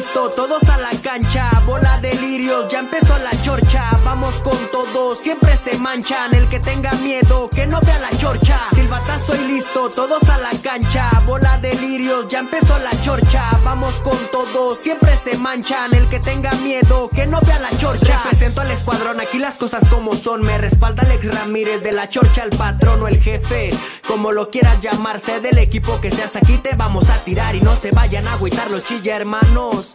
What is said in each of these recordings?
listo, todos a la cancha, bola de lirios, ya empezó la vamos con todo, siempre se manchan, el que tenga miedo, que no vea la chorcha, silbatazo y listo, todos a la cancha, bola de lirios, ya empezó la chorcha, vamos con todo, siempre se manchan, el que tenga miedo, que no vea la chorcha, presento al escuadrón, aquí las cosas como son, me respalda Alex Ramírez, de la chorcha al patrón o el jefe, como lo quieras llamarse, del equipo que seas. Aquí te vamos a tirar y no se vayan a agüitar los chilla hermanos.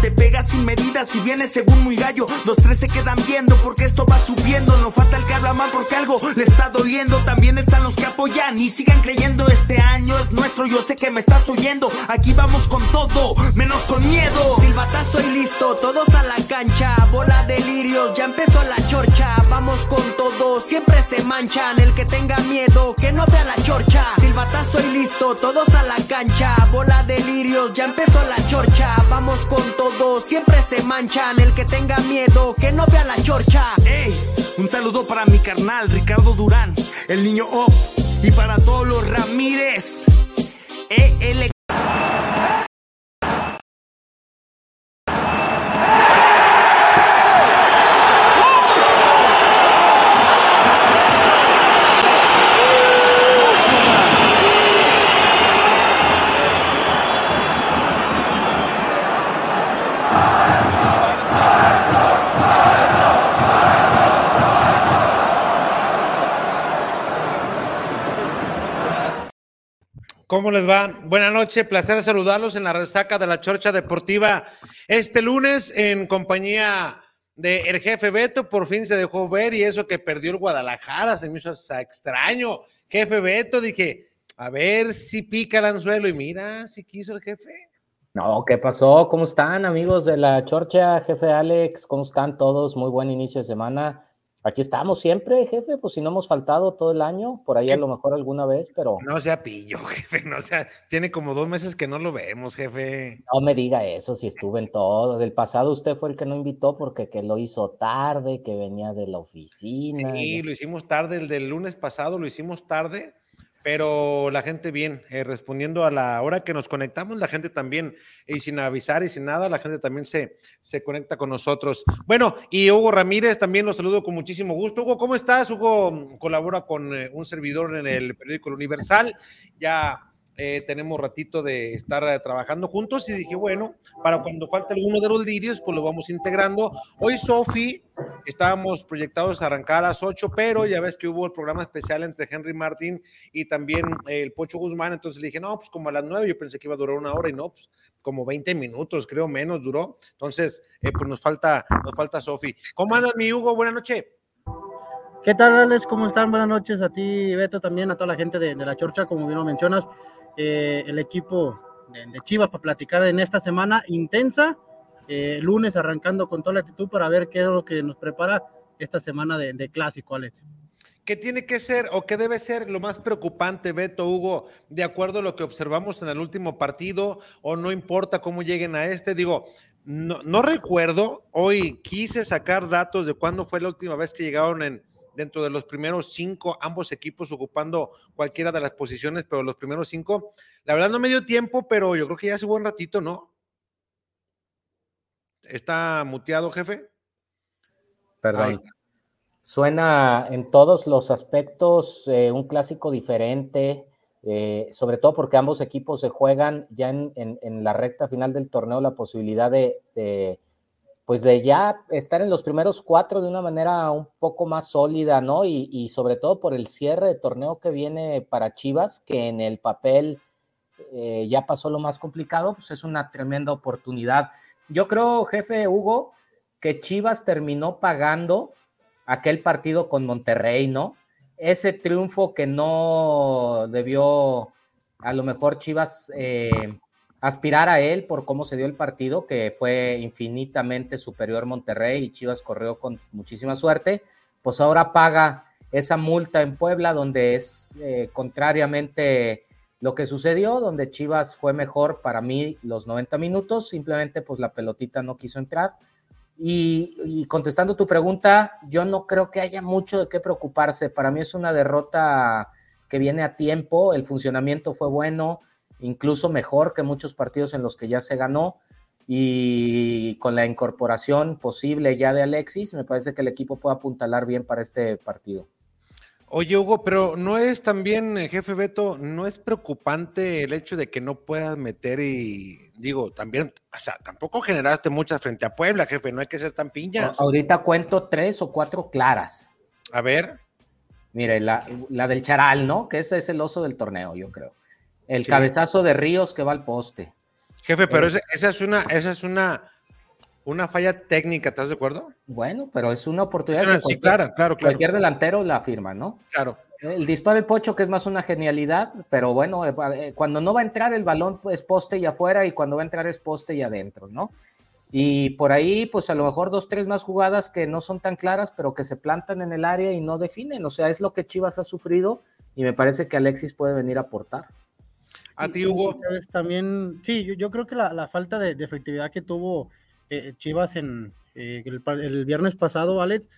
te pegas sin medidas y vienes según muy gallo, los tres se quedan viendo porque esto va subiendo, no falta el que habla mal porque algo le está doliendo, también están los que apoyan y sigan creyendo, este año es nuestro, yo sé que me estás oyendo, aquí vamos con todo, menos con miedo. Silbatazo y listo, todos a la cancha, bola de lirios, ya empezó la chorcha, vamos con todo, siempre se manchan, el que tenga miedo, que no vea la chorcha, silbatazo y listo, todos a la cancha, bola de lirios, ya empezó la chorcha, vamos con todo, siempre se manchan, el que tenga miedo, que no vea la chorcha. Ey, un saludo para mi carnal Ricardo Durán, el niño O, y para todos los Ramírez. E ¿Cómo les va? Buenas noches, placer saludarlos en la resaca de la Chorcha Deportiva este lunes en compañía de el jefe Beto, por fin se dejó ver y eso que perdió el Guadalajara, se me hizo extraño. Jefe Beto, dije, a ver si pica el anzuelo y mira, si quiso el jefe. No, ¿qué pasó? ¿Cómo están amigos de la Chorcha, jefe Alex? ¿Cómo están todos? Muy buen inicio de semana. Aquí estamos siempre, jefe, pues si no hemos faltado todo el año, por ahí a lo mejor alguna vez, pero... No sea pillo, jefe, no sea, tiene como dos meses que no lo vemos, jefe. No me diga eso, si estuve en todo. Del pasado usted fue el que no invitó porque que lo hizo tarde, que venía de la oficina. Sí, lo hicimos tarde, el del lunes pasado lo hicimos tarde, pero la gente bien, eh, respondiendo a la hora que nos conectamos, la gente también, y sin avisar y sin nada, la gente también se, se conecta con nosotros. Bueno, y Hugo Ramírez también lo saludo con muchísimo gusto. Hugo, ¿cómo estás? Hugo mm, colabora con eh, un servidor en el periódico Universal, ya eh, tenemos ratito de estar eh, trabajando juntos y dije, bueno, para cuando falte alguno de los lirios, pues lo vamos integrando. Hoy, Sofi, estábamos proyectados a arrancar a las 8, pero ya ves que hubo el programa especial entre Henry Martín y también eh, el Pocho Guzmán, entonces dije, no, pues como a las 9, yo pensé que iba a durar una hora y no, pues como 20 minutos, creo menos duró. Entonces, eh, pues nos falta, nos falta Sofi. ¿Cómo andas, mi Hugo? Buenas noches. ¿Qué tal, Alex? ¿Cómo están? Buenas noches a ti, Beto, también, a toda la gente de, de la Chorcha, como bien lo mencionas. Eh, el equipo de, Chivas para platicar en esta semana intensa, eh, lunes arrancando con toda la actitud para ver qué es lo que nos prepara esta semana de, de clásico, Alex. ¿Qué tiene que ser o qué debe ser lo más preocupante, Beto Hugo, de acuerdo a lo que observamos en el último partido, o no importa cómo lleguen a este? Digo, no, no recuerdo, hoy quise sacar datos de cuándo fue la última vez que llegaron en, dentro de los primeros cinco, ambos equipos ocupando cualquiera de las posiciones, pero los primeros cinco, la verdad no me dio tiempo, pero yo creo que ya hace buen ratito, ¿no? ¿Está muteado, jefe? Perdón. Suena en todos los aspectos eh, un clásico diferente. eh, sobre todo porque ambos equipos se juegan ya en, la recta final del torneo la posibilidad de, pues de ya estar en los primeros cuatro de una manera un poco más sólida, ¿no? Y, sobre todo por el cierre de torneo que viene para Chivas, que en el papel eh, ya pasó lo más complicado, pues es una tremenda oportunidad. Yo creo, jefe Hugo, que Chivas terminó pagando aquel partido con Monterrey, ¿no? ese triunfo que no debió a lo mejor Chivas eh, aspirar a él por cómo se dio el partido, que fue infinitamente superior Monterrey y Chivas corrió con muchísima suerte, pues ahora paga esa multa en Puebla donde es eh, contrariamente lo que sucedió, donde Chivas fue mejor para mí los 90 minutos, simplemente pues la pelotita no quiso entrar y, contestando tu pregunta, yo no creo que haya mucho de qué preocuparse. Para mí es una derrota que viene a tiempo, el funcionamiento fue bueno, incluso mejor que muchos partidos en los que ya se ganó. Y con la incorporación posible ya de Alexis, me parece que el equipo puede apuntalar bien para este partido. Oye, Hugo, pero no es también, eh, jefe Beto, no es preocupante el hecho de que no puedas meter y digo, también, o sea, tampoco generaste muchas frente a Puebla, jefe, no hay que ser tan piñas. Ahorita cuento tres o cuatro claras. A ver. Mire, la, del Charal, ¿no? Que ese es el oso del torneo, yo creo. El cabezazo de Ríos que va al poste. Jefe, pero esa, esa es una, esa es una una falla técnica, ¿estás de acuerdo? Bueno, pero es una oportunidad. que sí, claro, claro, Cualquier delantero la firma, ¿no? Claro. El disparo del Pocho, que es más una genialidad, pero bueno, eh, eh, cuando no va a entrar el balón es poste y afuera y cuando va a entrar es poste y adentro, ¿no? Y por ahí, pues a lo mejor dos, tres más jugadas que no son tan claras, pero que se plantan en el área y no definen. O sea, es lo que Chivas ha sufrido y me parece que Alexis puede venir a aportar. A ti, Hugo. También, sí, yo, creo que la, falta de, de, efectividad que tuvo eh, Chivas en eh, el, viernes pasado, Alex,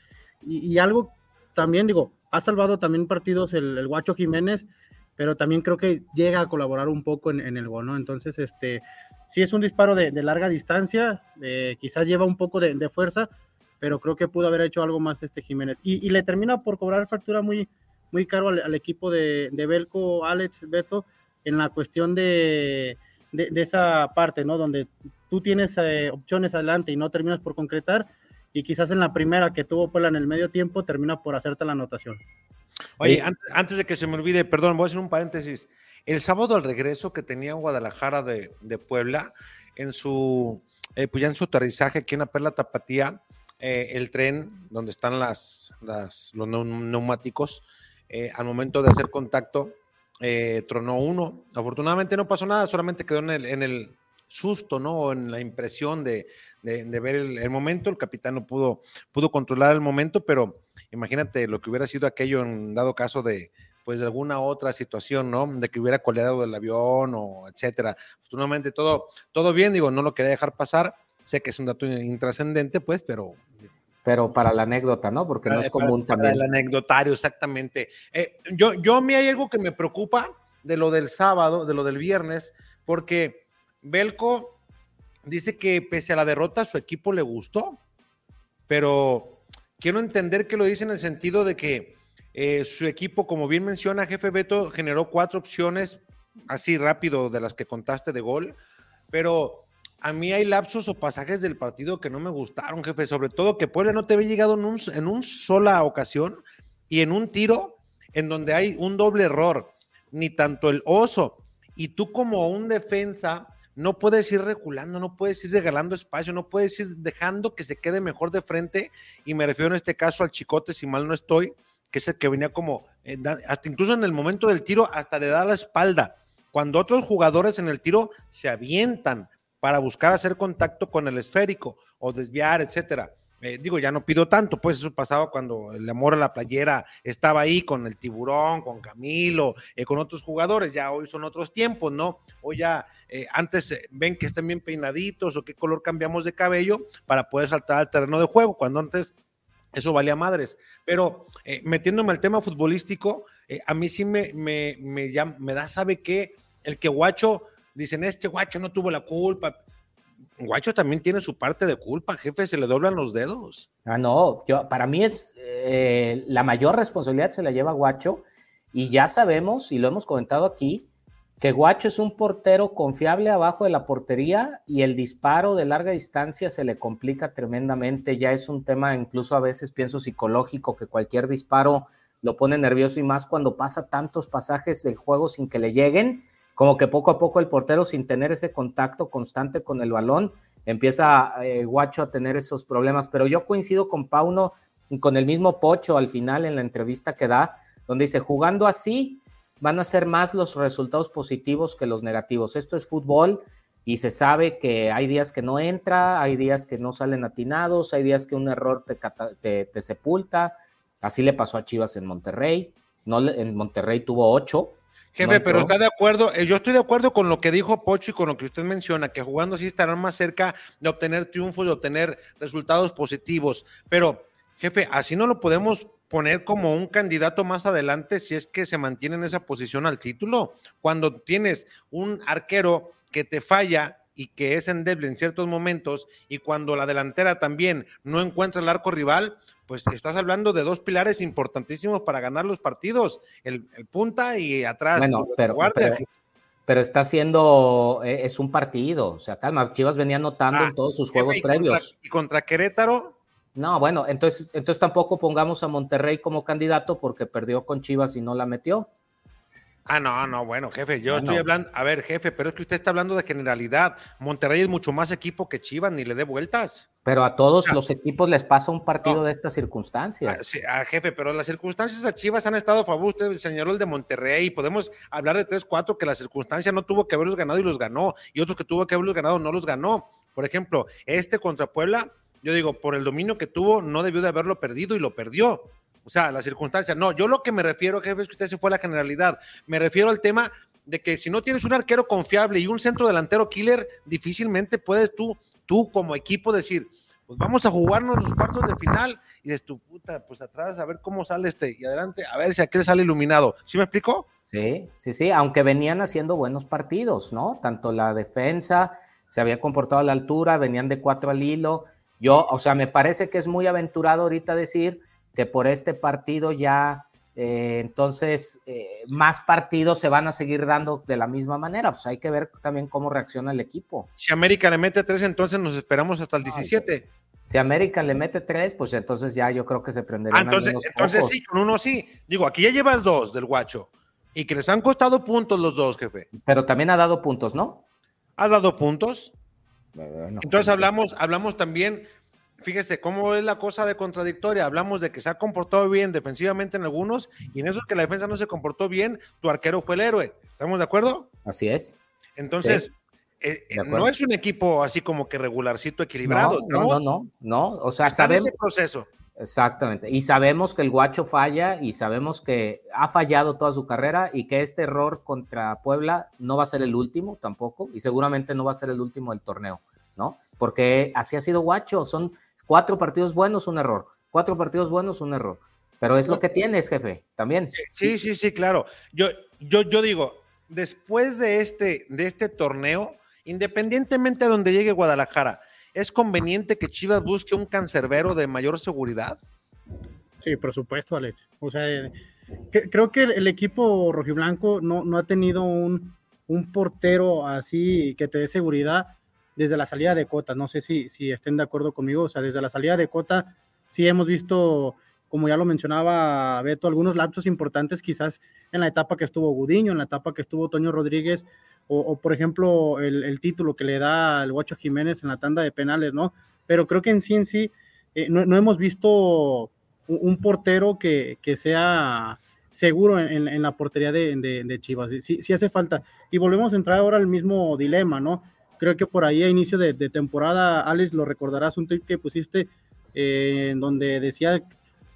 y, algo también, digo, ha salvado también partidos el, Guacho Jiménez, pero también creo que llega a colaborar un poco en, el gol, ¿no? Entonces, este, sí es un disparo de, larga distancia, eh, quizás lleva un poco de, fuerza, pero creo que pudo haber hecho algo más este Jiménez. Y, le termina por cobrar factura muy, muy caro al, equipo de, de Belco, Alex, Beto, en la cuestión de, de, esa parte, ¿no? Donde tú tienes eh, opciones adelante y no terminas por concretar, y quizás en la primera que tuvo Puebla en el medio tiempo termina por hacerte la anotación. Oye, antes, de que se me olvide, perdón, voy a hacer un paréntesis. El sábado al regreso que tenía Guadalajara de, Puebla, en su, eh, pues ya en su aterrizaje aquí en la Perla Tapatía, eh, el tren donde están las, las los neumáticos, al momento de hacer contacto, eh, tronó uno. Afortunadamente no pasó nada, solamente quedó en el, en el susto, ¿no? En la impresión de, ver el, momento. El capitán no pudo, pudo controlar el momento, pero imagínate lo que hubiera sido aquello en dado caso de, pues de alguna otra situación, ¿no? De que hubiera coleado el avión o etcétera. Afortunadamente todo, todo bien, digo, no lo quería dejar pasar. Sé que es un dato intrascendente, pues, pero pero para la anécdota, ¿no? Porque no es común también. Para el anecdotario, exactamente. Eh, yo, yo a mí hay algo que me preocupa de lo del sábado, de lo del viernes, porque Belco dice que pese a la derrota su equipo le gustó, pero quiero entender que lo dice en el sentido de que eh, su equipo, como bien menciona Jefe Beto, generó cuatro opciones así rápido de las que contaste de gol, pero a mí hay lapsos o pasajes del partido que no me gustaron, jefe, sobre todo que Puebla no te había llegado en un, en un sola ocasión y en un tiro en donde hay un doble error, ni tanto el oso. Y tú como un defensa no puedes ir reculando, no puedes ir regalando espacio, no puedes ir dejando que se quede mejor de frente. Y me refiero en este caso al chicote, si mal no estoy, que es el que venía como, eh, hasta incluso en el momento del tiro, hasta le da la espalda, cuando otros jugadores en el tiro se avientan, para buscar hacer contacto con el esférico o desviar, etcétera. Eh, digo, ya no pido tanto, pues eso pasaba cuando el amor a la playera estaba ahí con el tiburón, con Camilo, eh, con otros jugadores, ya hoy son otros tiempos, ¿no? Hoy ya eh, antes ven que estén bien peinaditos o qué color cambiamos de cabello para poder saltar al terreno de juego, cuando antes eso valía madres. Pero metiéndome al tema futbolístico, a mí sí me, me, me, da, ¿sabe qué? El que Guacho dicen, este guacho no tuvo la culpa. Guacho también tiene su parte de culpa, jefe, se le doblan los dedos. Ah, no, yo, para mí es eh, la mayor responsabilidad se la lleva Guacho Y ya sabemos, y lo hemos comentado aquí, que Guacho es un portero confiable abajo de la portería y el disparo de larga distancia se le complica tremendamente. Ya es un tema incluso a veces pienso psicológico, que cualquier disparo lo pone nervioso y más cuando pasa tantos pasajes del juego sin que le lleguen, como que poco a poco el portero sin tener ese contacto constante con el balón, empieza eh, Guacho a tener esos problemas. Pero yo coincido con Pauno con el mismo Pocho al final en la entrevista que da, donde dice, jugando así, van a ser más los resultados positivos que los negativos. Esto es fútbol y se sabe que hay días que no entra, hay días que no salen atinados, hay días que un error te, te, sepulta. Así le pasó a Chivas en Monterrey. No, en Monterrey tuvo ocho. Jefe, pero está de acuerdo, eh, yo estoy de acuerdo con lo que dijo Pocho y con lo que usted menciona, que jugando así estarán más cerca de obtener triunfos, de obtener resultados positivos. Pero, jefe, así no lo podemos poner como un candidato más adelante si es que se mantiene en esa posición al título. Cuando tienes un arquero que te falla y que es endeble en ciertos momentos, y cuando la delantera también no encuentra el arco rival, pues estás hablando de dos pilares importantísimos para ganar los partidos, el, punta y atrás. Bueno, pero, pero, está haciendo, eh, es un partido, o sea, calma, Chivas venía anotando en ah, todos sus juegos previos. y contra Querétaro, no, bueno, entonces, entonces tampoco pongamos a Monterrey como candidato porque perdió con Chivas y no la metió. Ah, no, no, bueno, jefe, yo estoy hablando, a ver, jefe, pero es que usted está hablando de generalidad. Monterrey es mucho más equipo que Chivas, ni le dé vueltas. Pero a todos los equipos les pasa un partido de estas circunstancias. Ah, sí, ah, jefe, pero las circunstancias a Chivas han estado a favor. Usted señaló el de Monterrey. Podemos hablar de tres, cuatro que la circunstancia no tuvo que haberlos ganado y los ganó, y otros que tuvo que haberlos ganado no los ganó. Por ejemplo, este contra Puebla yo digo, por el dominio que tuvo, no debió de haberlo perdido y lo perdió. O sea, la circunstancia. No, yo lo que me refiero, jefe, es que usted se fue a la generalidad. Me refiero al tema de que si no tienes un arquero confiable y un centro delantero killer, difícilmente puedes tú, tú como equipo decir, pues vamos a jugarnos los cuartos de final y de tu puta, pues atrás a ver cómo sale este y adelante, a ver si aquel sale iluminado. ¿Sí me explicó? Sí, sí, sí, aunque venían haciendo buenos partidos, ¿no? Tanto la defensa se había comportado a la altura, venían de cuatro al hilo, yo, o sea, me parece que es muy aventurado ahorita decir que por este partido ya, eh, entonces, eh, más partidos se van a seguir dando de la misma manera. Pues hay que ver también cómo reacciona el equipo. Si América le mete tres, entonces nos esperamos hasta el 17. si América le mete tres, pues entonces ya yo creo que se prendería. Ah, entonces, entonces sí, con uno sí. Digo, aquí ya llevas dos del guacho. Y que les han costado puntos los dos, jefe. Pero también ha dado puntos, ¿no? Ha dado puntos. Entonces hablamos, hablamos también, fíjese cómo es la cosa de contradictoria. Hablamos de que se ha comportado bien defensivamente en algunos y en eso que la defensa no se comportó bien, tu arquero fue el héroe. ¿Estamos de acuerdo? Así es. Entonces, eh, eh, no es un equipo así como que regularcito, equilibrado. No, no, no, no, O sea, sabemos. Ese proceso. Exactamente. Y sabemos que el guacho falla y sabemos que ha fallado toda su carrera y que este error contra Puebla no va a ser el último tampoco y seguramente no va a ser el último del torneo, ¿no? Porque así ha sido guacho. Son cuatro partidos buenos, un error. Cuatro partidos buenos, un error. Pero es lo que tienes, jefe, también. Sí, sí, sí, claro. Yo, yo, yo digo, después de este, de este torneo, independientemente de donde llegue Guadalajara, ¿Es conveniente que Chivas busque un cancerbero de mayor seguridad? Sí, por supuesto, Alex. O sea, creo que el equipo rojiblanco no, no ha tenido un, un, portero así que te dé seguridad desde la salida de Cota. No sé si, si estén de acuerdo conmigo. O sea, desde la salida de Cota sí hemos visto, como ya lo mencionaba Beto, algunos lapsos importantes quizás en la etapa que estuvo Gudiño, en la etapa que estuvo Toño Rodríguez, o, por ejemplo el, título que le da el Guacho Jiménez en la tanda de penales, ¿no? Pero creo que en sí en sí eh, no, hemos visto un, portero que, sea seguro en, la portería de, Chivas. Sí, sí, hace falta. Y volvemos a entrar ahora al mismo dilema, ¿no? Creo que por ahí a inicio de, temporada, Alex, lo recordarás, un tweet que pusiste eh, en donde decía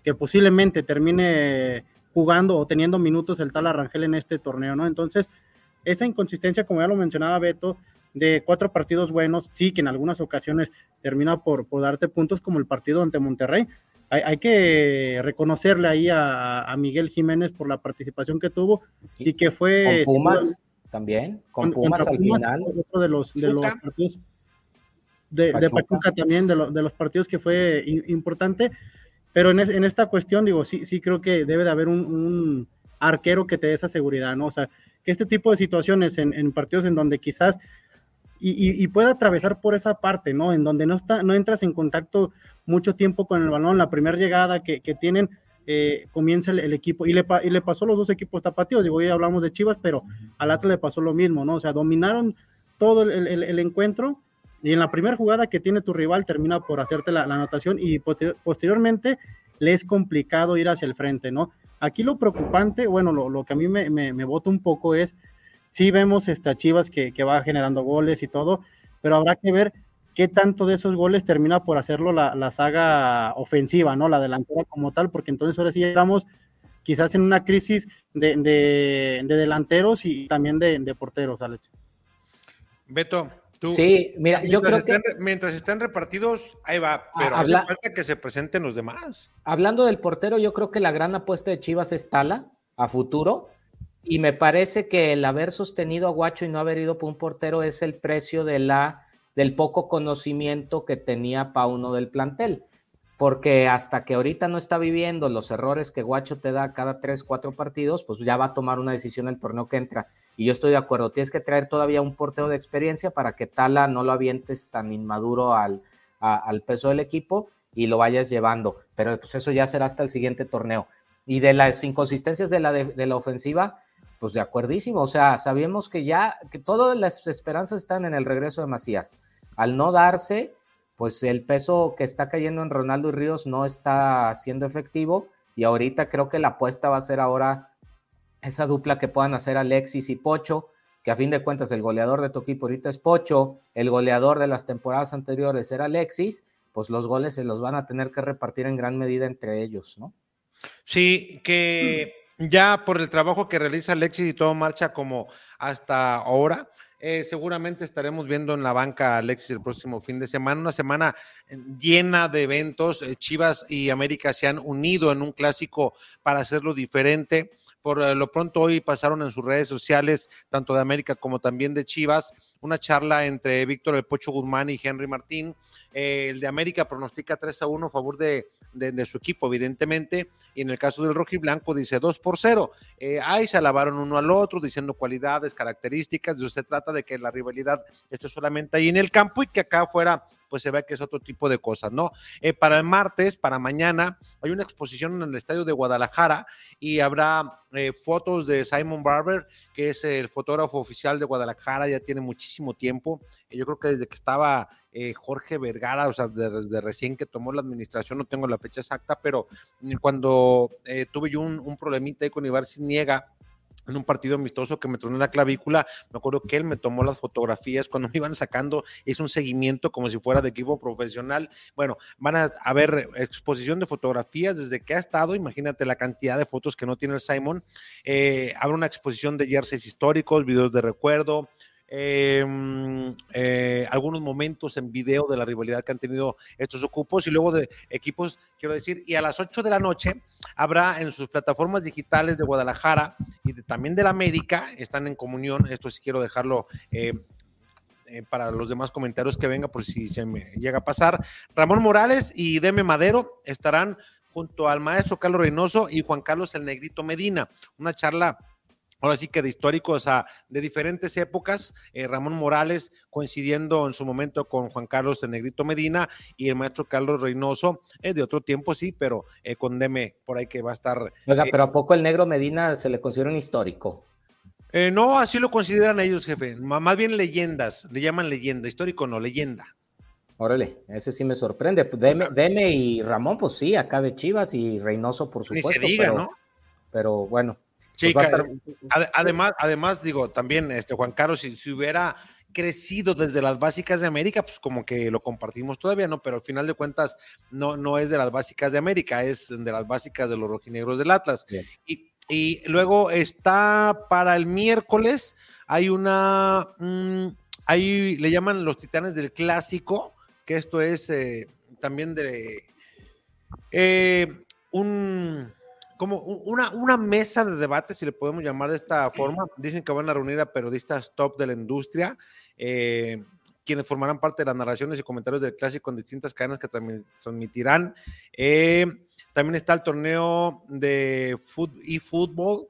que posiblemente termine jugando o teniendo minutos el tal Arrangel en este torneo, ¿no? Entonces, esa inconsistencia, como ya lo mencionaba Beto, de cuatro partidos buenos, sí, que en algunas ocasiones termina por, darte puntos como el partido ante Monterrey. Hay, que reconocerle ahí a, Miguel Jiménez por la participación que tuvo y que fue... Con Pumas también, con, Pumas al final. Otro de los, de los partidos de Pachuca. también, de, de, los partidos que fue importante, pero en, en, esta cuestión, digo, sí, sí creo que debe de haber un arquero que te dé esa seguridad, ¿no? O sea, que este tipo de situaciones en, partidos en donde quizás y, pueda atravesar por esa parte, ¿no? En donde no, está, no entras en contacto mucho tiempo con el balón, la primera llegada que, tienen, eh, comienza el, equipo, y le, y le pasó a los dos equipos tapatíos, digo, hoy hablamos de Chivas, pero al Atlas le pasó lo mismo, ¿no? O sea, dominaron todo el, encuentro, y en la primera jugada que tiene tu rival termina por hacerte la, anotación, y posteriormente le es complicado ir hacia el frente, ¿no? Aquí lo preocupante, bueno, lo, que a mí me, me, bota un poco es, sí vemos esta Chivas que, que, va generando goles y todo, pero habrá que ver qué tanto de esos goles termina por hacerlo la, la saga ofensiva, ¿no? La delantera como tal, porque entonces ahora sí entramos quizás en una crisis de, de, delanteros y también de, de porteros, Alex. Beto, sí, mira, yo creo que. Mientras estén repartidos, ahí va, pero hace falta que se presenten los demás. Hablando del portero, yo creo que la gran apuesta de Chivas es Tala a futuro. Y me parece que el haber sostenido a Guacho y no haber ido por un portero es el precio de la, del poco conocimiento que tenía Pauno del plantel. Porque hasta que ahorita no está viviendo los errores que Guacho te da cada tres, cuatro partidos, pues ya va a tomar una decisión el torneo que entra. Y yo estoy de acuerdo, tienes que traer todavía un portero de experiencia para que Tala no lo avientes tan inmaduro al, al peso del equipo y lo vayas llevando. Pero pues eso ya será hasta el siguiente torneo. Y de las inconsistencias de la, de, la ofensiva, pues de acuerdísimo. O sea, sabemos que ya, que todas las esperanzas están en el regreso de Macías. Al no darse, pues el peso que está cayendo en Ronaldo y Ríos no está siendo efectivo. Y ahorita creo que la apuesta va a ser ahora esa dupla que puedan hacer Alexis y Pocho, que a fin de cuentas el goleador de tu equipo ahorita es Pocho, el goleador de las temporadas anteriores era Alexis, pues los goles se los van a tener que repartir en gran medida entre ellos, ¿no? Sí, que ya por el trabajo que realiza Alexis y todo marcha como hasta ahora, eh, seguramente estaremos viendo en la banca Alexis el próximo fin de semana, una semana eh, llena de eventos. Eh, Chivas y América se han unido en un clásico para hacerlo diferente. Por eh, lo pronto hoy pasaron en sus redes sociales, tanto de América como también de Chivas, una charla entre Víctor El Pocho Guzmán y Henry Martín. Eh, el de América pronostica 3 a 1 a favor de, su equipo, evidentemente, y en el caso del rojo y blanco dice 2 por 0. Eh, ahí se alabaron uno al otro, diciendo cualidades, características. Se trata de que la rivalidad esté solamente ahí en el campo y que acá afuera pues se ve que es otro tipo de cosas, ¿no? Eh, para el martes, para mañana, hay una exposición en el estadio de Guadalajara y habrá eh, fotos de Simon Barber, que es el fotógrafo oficial de Guadalajara, ya tiene muchísimo tiempo. Eh, yo creo que desde que estaba Jorge Vergara, o sea, desde recién que tomó la administración, no tengo la fecha exacta, pero cuando tuve yo un, un problemita ahí con Ibar Niega, en un partido amistoso que me tronó la clavícula, me acuerdo que él me tomó las fotografías cuando me iban sacando, hizo un seguimiento como si fuera de equipo profesional. Bueno, van a haber exposición de fotografías desde que ha estado, imagínate la cantidad de fotos que no tiene el Simon. Eh, habrá una exposición de jerseys históricos, videos de recuerdo, Em, eh, algunos momentos en video de la rivalidad que han tenido estos ocupos y luego de equipos, quiero decir, y a las 8 de la noche habrá en sus plataformas digitales de Guadalajara y también de la América, están en comunión, esto sí quiero dejarlo eh, eh, para los demás comentarios que venga por si se me llega a pasar. Ramón Morales y Deme Madero estarán junto al maestro Carlos Reynoso y Juan Carlos el Negrito Medina, una charla ahora sí que de históricos, a, de diferentes épocas, eh, Ramón Morales coincidiendo en su momento con Juan Carlos de Negrito Medina y el maestro Carlos Reynoso, es de otro tiempo sí, pero eh, con Deme por ahí que va a estar. Oiga, eh, pero ¿a poco el Negro Medina se le considera un histórico? no, así lo consideran ellos, jefe, más bien leyendas, le llaman leyenda, histórico no, leyenda. Órale, ese sí me sorprende. Deme, Deme y Ramón, pues sí, acá de Chivas y Reynoso, por supuesto. Ni se diga, ¿no? Pero bueno, Sí, pues además, además, digo, también este Juan Carlos, si, si, hubiera crecido desde las básicas de América, pues como que lo compartimos todavía, ¿no? Pero al final de cuentas, no, no es de las básicas de América, es de las básicas de los rojinegros del Atlas. Y, y, luego está para el miércoles, hay una, mm, ahí le llaman los titanes del clásico, que esto es eh, también de eh, un como una, una mesa de debate, si le podemos llamar de esta forma. Dicen que van a reunir a periodistas top de la industria, eh, quienes formarán parte de las narraciones y comentarios del clásico en distintas cadenas que transmitirán. Eh, también está el torneo de fútbol, y fútbol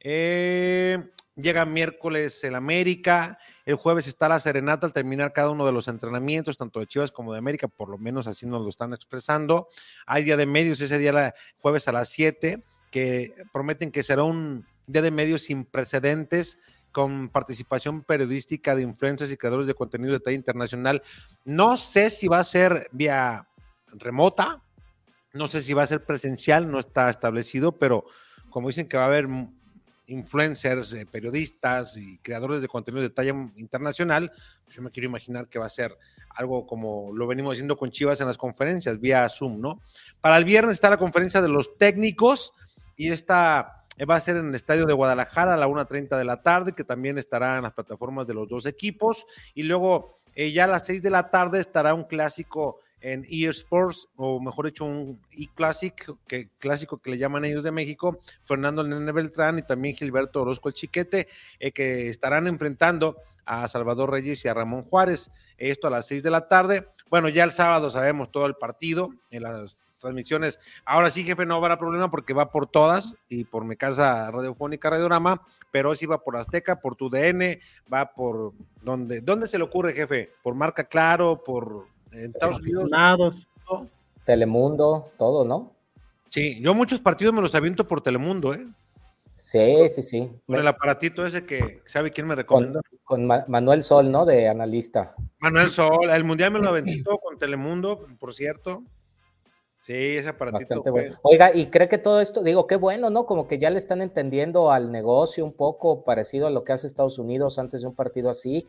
Eh, llega miércoles el América. El jueves está la serenata al terminar cada uno de los entrenamientos, tanto de Chivas como de América, por lo menos así nos lo están expresando. Hay día de medios, ese día la, jueves a las 7, que prometen que será un día de medios sin precedentes con participación periodística de influencers y creadores de contenido de talla internacional. No sé si va a ser vía remota, no sé si va a ser presencial, no está establecido, pero como dicen que va a haber influencers, eh, periodistas y creadores de contenido de talla internacional, pues yo me quiero imaginar que va a ser algo como lo venimos haciendo con Chivas en las conferencias, vía Zoom, ¿no? Para el viernes está la conferencia de los técnicos y esta eh, va a ser en el estadio de Guadalajara a la 1.30 de la tarde, que también estará en las plataformas de los dos equipos. Y luego eh, ya a las 6 de la tarde estará un clásico en eSports, o mejor dicho, un e-classic, que clásico que le llaman ellos de México, Fernando Nene Beltrán y también Gilberto Orozco el Chiquete, eh, que estarán enfrentando a Salvador Reyes y a Ramón Juárez. Esto a las seis de la tarde. Bueno, ya el sábado sabemos todo el partido en las transmisiones. Ahora sí, jefe, no habrá problema porque va por todas y por mi casa radiofónica Radiorama, pero sí va por Azteca, por tu DN, va por donde, ¿dónde se le ocurre, jefe? ¿Por marca claro? ¿Por Estados Unidos? Telemundo, todo, ¿no? Sí, yo muchos partidos me los aviento por Telemundo, ¿eh? Sí, sí, sí. Con el aparatito ese que sabe quién me recomienda. Con, Manuel Sol, ¿no? De analista. Manuel Sol, el mundial me lo aventó con Telemundo, por cierto. Sí, ese aparatito. bueno. Oiga, y cree que todo esto, digo, qué bueno, ¿no? Como que ya le están entendiendo al negocio un poco parecido a lo que hace Estados Unidos antes de un partido así.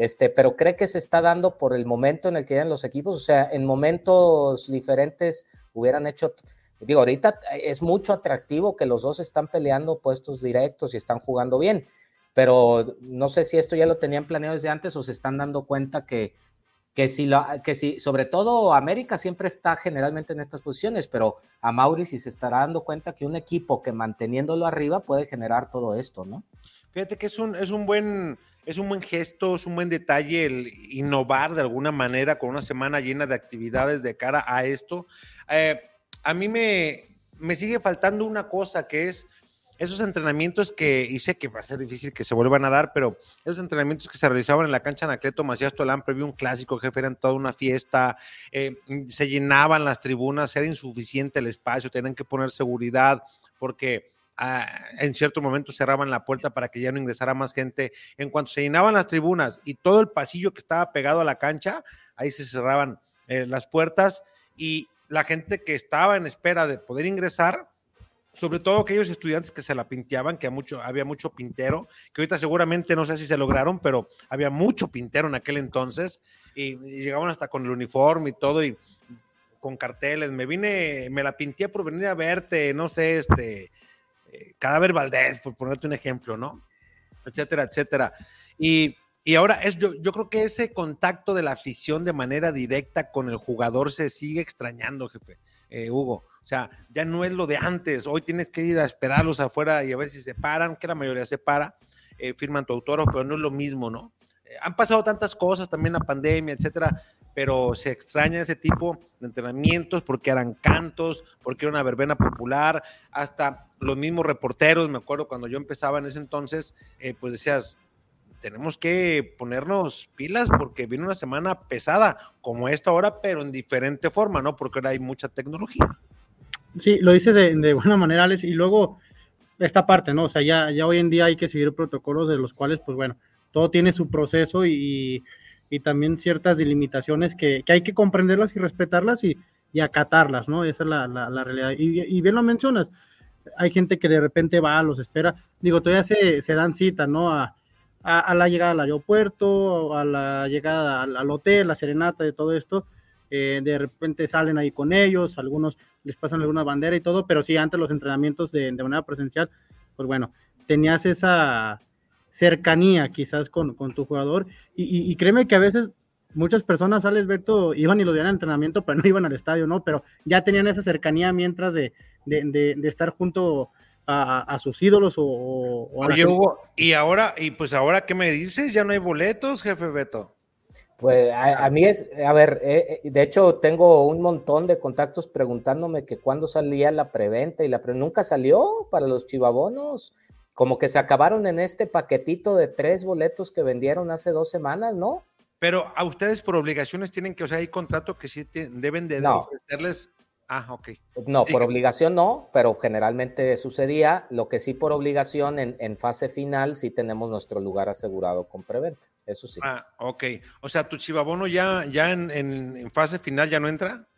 Este, pero cree que se está dando por el momento en el que eran los equipos, o sea, en momentos diferentes hubieran hecho Digo, ahorita es mucho atractivo que los dos están peleando puestos directos y están jugando bien, pero no sé si esto ya lo tenían planeado desde antes o se están dando cuenta que, que si, lo, que si sobre todo América siempre está generalmente en estas posiciones, pero a Mauricio se estará dando cuenta que un equipo que manteniéndolo arriba puede generar todo esto, ¿no? Fíjate que es un, es un buen es un buen gesto, es un buen detalle el innovar de alguna manera con una semana llena de actividades de cara a esto. Eh, a mí me, me sigue faltando una cosa que es esos entrenamientos que, hice que va a ser difícil que se vuelvan a dar, pero esos entrenamientos que se realizaban en la cancha Anacleto Macías Tolán, previo un clásico, jefe, eran toda una fiesta, eh, se llenaban las tribunas, era insuficiente el espacio, tenían que poner seguridad, porque ah, en cierto momento cerraban la puerta para que ya no ingresara más gente. En cuanto se llenaban las tribunas y todo el pasillo que estaba pegado a la cancha, ahí se cerraban eh, las puertas y, la gente que estaba en espera de poder ingresar, sobre todo aquellos estudiantes que se la pinteaban, que mucho, había mucho pintero, que ahorita seguramente no sé si se lograron, pero había mucho pintero en aquel entonces, y, llegaban hasta con el uniforme y todo, y con carteles, me vine, me la pinté por venir a verte, no sé, este, eh, Cadáver Valdés, por ponerte un ejemplo, ¿no? Etcétera, etcétera. Y y ahora es, yo, yo creo que ese contacto de la afición de manera directa con el jugador se sigue extrañando, jefe, eh, Hugo. O sea, ya no es lo de antes. Hoy tienes que ir a esperarlos afuera y a ver si se paran, que la mayoría se para, eh, firman tu autógrafo, pero no es lo mismo, ¿no? Han pasado tantas cosas, también la pandemia, etcétera, pero se extraña ese tipo de entrenamientos porque eran cantos, porque era una verbena popular, hasta los mismos reporteros, me acuerdo cuando yo empezaba en ese entonces, pues decías, tenemos que ponernos pilas porque viene una semana pesada como esta hora, pero en diferente forma, ¿no? Porque ahora hay mucha tecnología. Sí, lo dices de, buena manera, Alex, y luego esta parte, ¿no? O sea, ya, ya hoy en día hay que seguir protocolos de los cuales, pues bueno, todo tiene su proceso y, también ciertas delimitaciones que, hay que comprenderlas y respetarlas y, acatarlas, ¿no? Esa es la, realidad. Y, bien lo mencionas, hay gente que de repente va, los espera, digo, todavía se, se dan cita, ¿no? A, a, la llegada al aeropuerto, a la llegada al, hotel, la serenata de todo esto. Eh, de repente salen ahí con ellos, algunos les pasan alguna bandera y todo, pero sí, antes los entrenamientos de, manera presencial, pues bueno, tenías esa cercanía quizás con, tu jugador y, créeme que a veces muchas personas, Alex Berto, iban y los veían al entrenamiento, pero no iban al estadio, ¿no? Pero ya tenían esa cercanía mientras de, de, de estar junto a, sus ídolos o, Oye, Hugo, y ahora, y pues ahora, ¿qué me dices? ¿Ya no hay boletos, jefe Beto? Pues a, mí es, a ver, eh, eh, de hecho tengo un montón de contactos preguntándome que cuándo salía la preventa y la pre nunca salió para los chivabonos. Como que se acabaron en este paquetito de tres boletos que vendieron hace dos semanas, ¿no? Pero a ustedes por obligaciones tienen que, o sea, hay contrato que sí deben de ofrecerles. Ah, ok. No, por obligación no, pero generalmente sucedía. Lo que sí por obligación en, fase final sí tenemos nuestro lugar asegurado con preventa. Eso sí. Ah, ok. O sea, tu chivabono ya, ya en, en fase final ya no entra.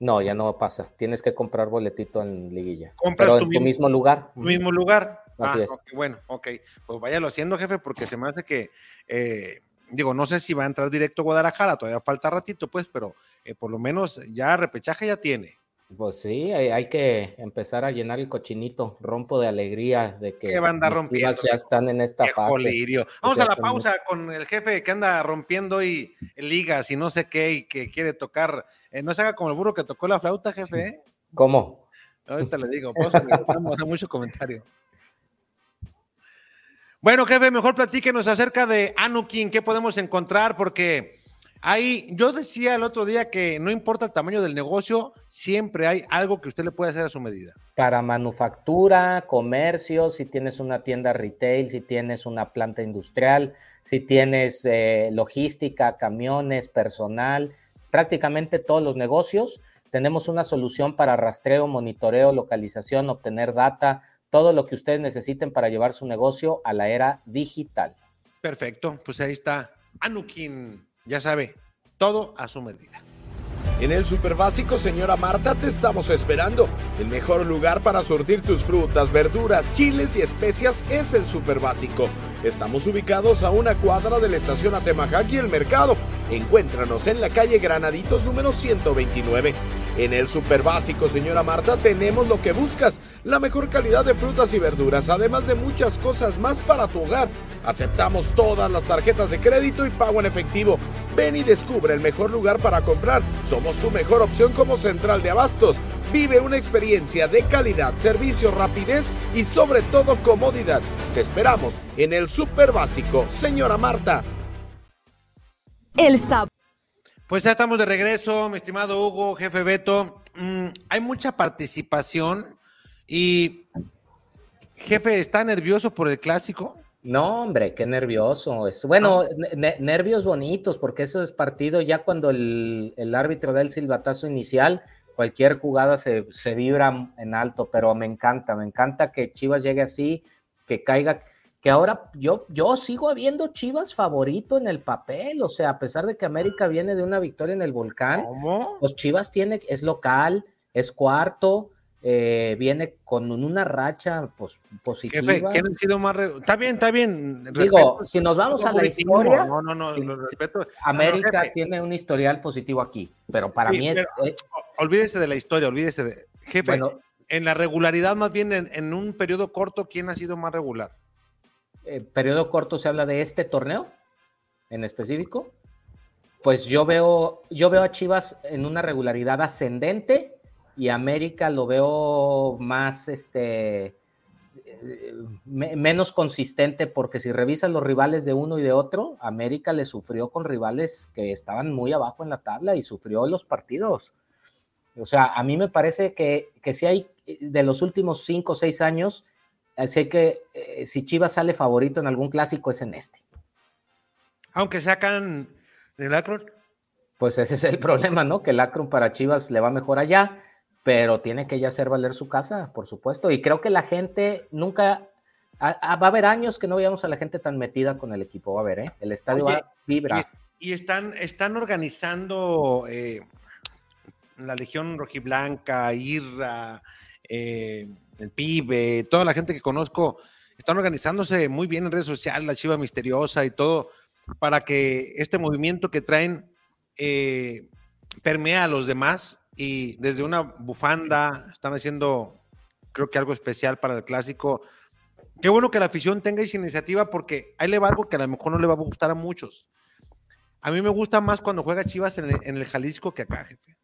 No, ya no pasa. Tienes que comprar boletito en liguilla. Compras Pero en tu mismo lugar. Tu mismo lugar. Así ah, es. bueno, ok. Pues váyalo haciendo, jefe, porque se me hace que, eh, digo, no sé si va a entrar directo a Guadalajara, todavía falta ratito, pues, pero eh, por lo menos ya repechaje ya tiene. Pues sí, hay, que empezar a llenar el cochinito. Rompo de alegría de que ¿Qué van a rompiendo? ya están en esta fase. Vamos a la pausa con el jefe que anda rompiendo y ligas y no sé qué y que quiere tocar. Eh, no se haga como el burro que tocó la flauta, jefe. ¿eh? ¿Cómo? Ahorita le digo, pausa, a mucho comentario. Bueno, jefe, mejor platíquenos acerca de Anukin, qué podemos encontrar, porque Ahí, yo decía el otro día que no importa el tamaño del negocio, siempre hay algo que usted le puede hacer a su medida. Para manufactura, comercio, si tienes una tienda retail, si tienes una planta industrial, si tienes eh, logística, camiones, personal, prácticamente todos los negocios, tenemos una solución para rastreo, monitoreo, localización, obtener data, todo lo que ustedes necesiten para llevar su negocio a la era digital. Perfecto, pues ahí está Anukin ya sabe, todo a su medida. En el Super Básico, señora Marta, te estamos esperando. El mejor lugar para surtir tus frutas, verduras, chiles y especias es el Super Básico. Estamos ubicados a una cuadra de la estación Atemajac y el mercado. Encuéntranos en la calle Granaditos número 129. En el Super Básico, señora Marta, tenemos lo que buscas, la mejor calidad de frutas y verduras, además de muchas cosas más para tu hogar. Aceptamos todas las tarjetas de crédito y pago en efectivo. Ven y descubre el mejor lugar para comprar. Somos tu mejor opción como central de abastos. Vive una experiencia de calidad, servicio, rapidez y sobre todo comodidad. Te esperamos en el Super Básico, señora Marta. El sabor pues ya estamos de regreso, mi estimado Hugo, jefe Beto. Mm, hay mucha participación y, jefe, ¿está nervioso por el clásico? No, hombre, qué nervioso. Es, bueno, nervios bonitos, porque eso es partido ya cuando el, árbitro da el silbatazo inicial, cualquier jugada se, se vibra en alto, pero me encanta, me encanta que Chivas llegue así, que caiga que ahora yo, yo sigo habiendo Chivas favorito en el papel, o sea, a pesar de que América viene de una victoria en el volcán, ¿Cómo? los Chivas tiene, es local, es cuarto, eh, viene con una racha pues, positiva. ¿Quién ha sido más está bien, está bien. Digo, si nos vamos a la historia, no, no, no, respeto. América tiene un historial positivo aquí, pero para mí es, Olvídese de la historia, olvídese de. Jefe, en la regularidad, más bien en, en un periodo corto, ¿quién ha sido más regular? Eh, periodo corto se habla de este torneo en específico, pues yo veo, yo veo a Chivas en una regularidad ascendente y América lo veo más, este, eh, menos consistente porque si revisas los rivales de uno y de otro, América le sufrió con rivales que estaban muy abajo en la tabla y sufrió los partidos. O sea, a mí me parece que, que si hay de los últimos cinco o seis años, Así que eh, si Chivas sale favorito en algún clásico es en este. Aunque sacan el Akron. Pues ese es el problema, ¿no? Que el Akron para Chivas le va mejor allá, pero tiene que ya hacer valer su casa, por supuesto. Y creo que la gente nunca. va a haber años que no veamos a la gente tan metida con el equipo, va a ver, ¿eh? El estadio va a vibrar. Y, están, están organizando eh, la Legión Rojiblanca, Irra, eh, el pibe, toda la gente que conozco, están organizándose muy bien en redes sociales, la Chiva Misteriosa y todo, para que este movimiento que traen eh, permea a los demás y desde una bufanda están haciendo, creo que algo especial para el clásico. Qué bueno que la afición tenga esa iniciativa porque ahí le va algo que a lo mejor no le va a gustar a muchos. A mí me gusta más cuando juega Chivas en el Jalisco que acá, jefe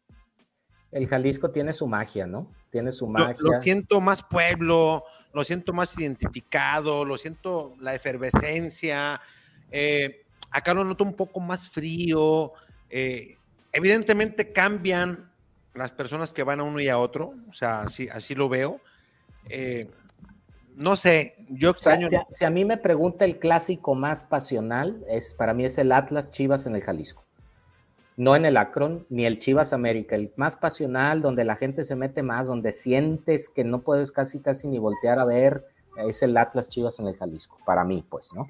el Jalisco tiene su magia, ¿no? Tiene su magia. Lo, siento más pueblo, lo siento más identificado, lo siento la efervescencia. Eh, acá lo noto un poco más frío. Eh, evidentemente cambian las personas que van a uno y a otro, o sea, así, así lo veo. Eh, no sé, yo extraño. Si a, mí me pregunta el clásico más pasional, es para mí es el Atlas Chivas en el Jalisco. No en el Akron, ni el Chivas América. El más pasional, donde la gente se mete más, donde sientes que no puedes casi, casi ni voltear a ver, es el Atlas Chivas en el Jalisco. Para mí, pues, ¿no?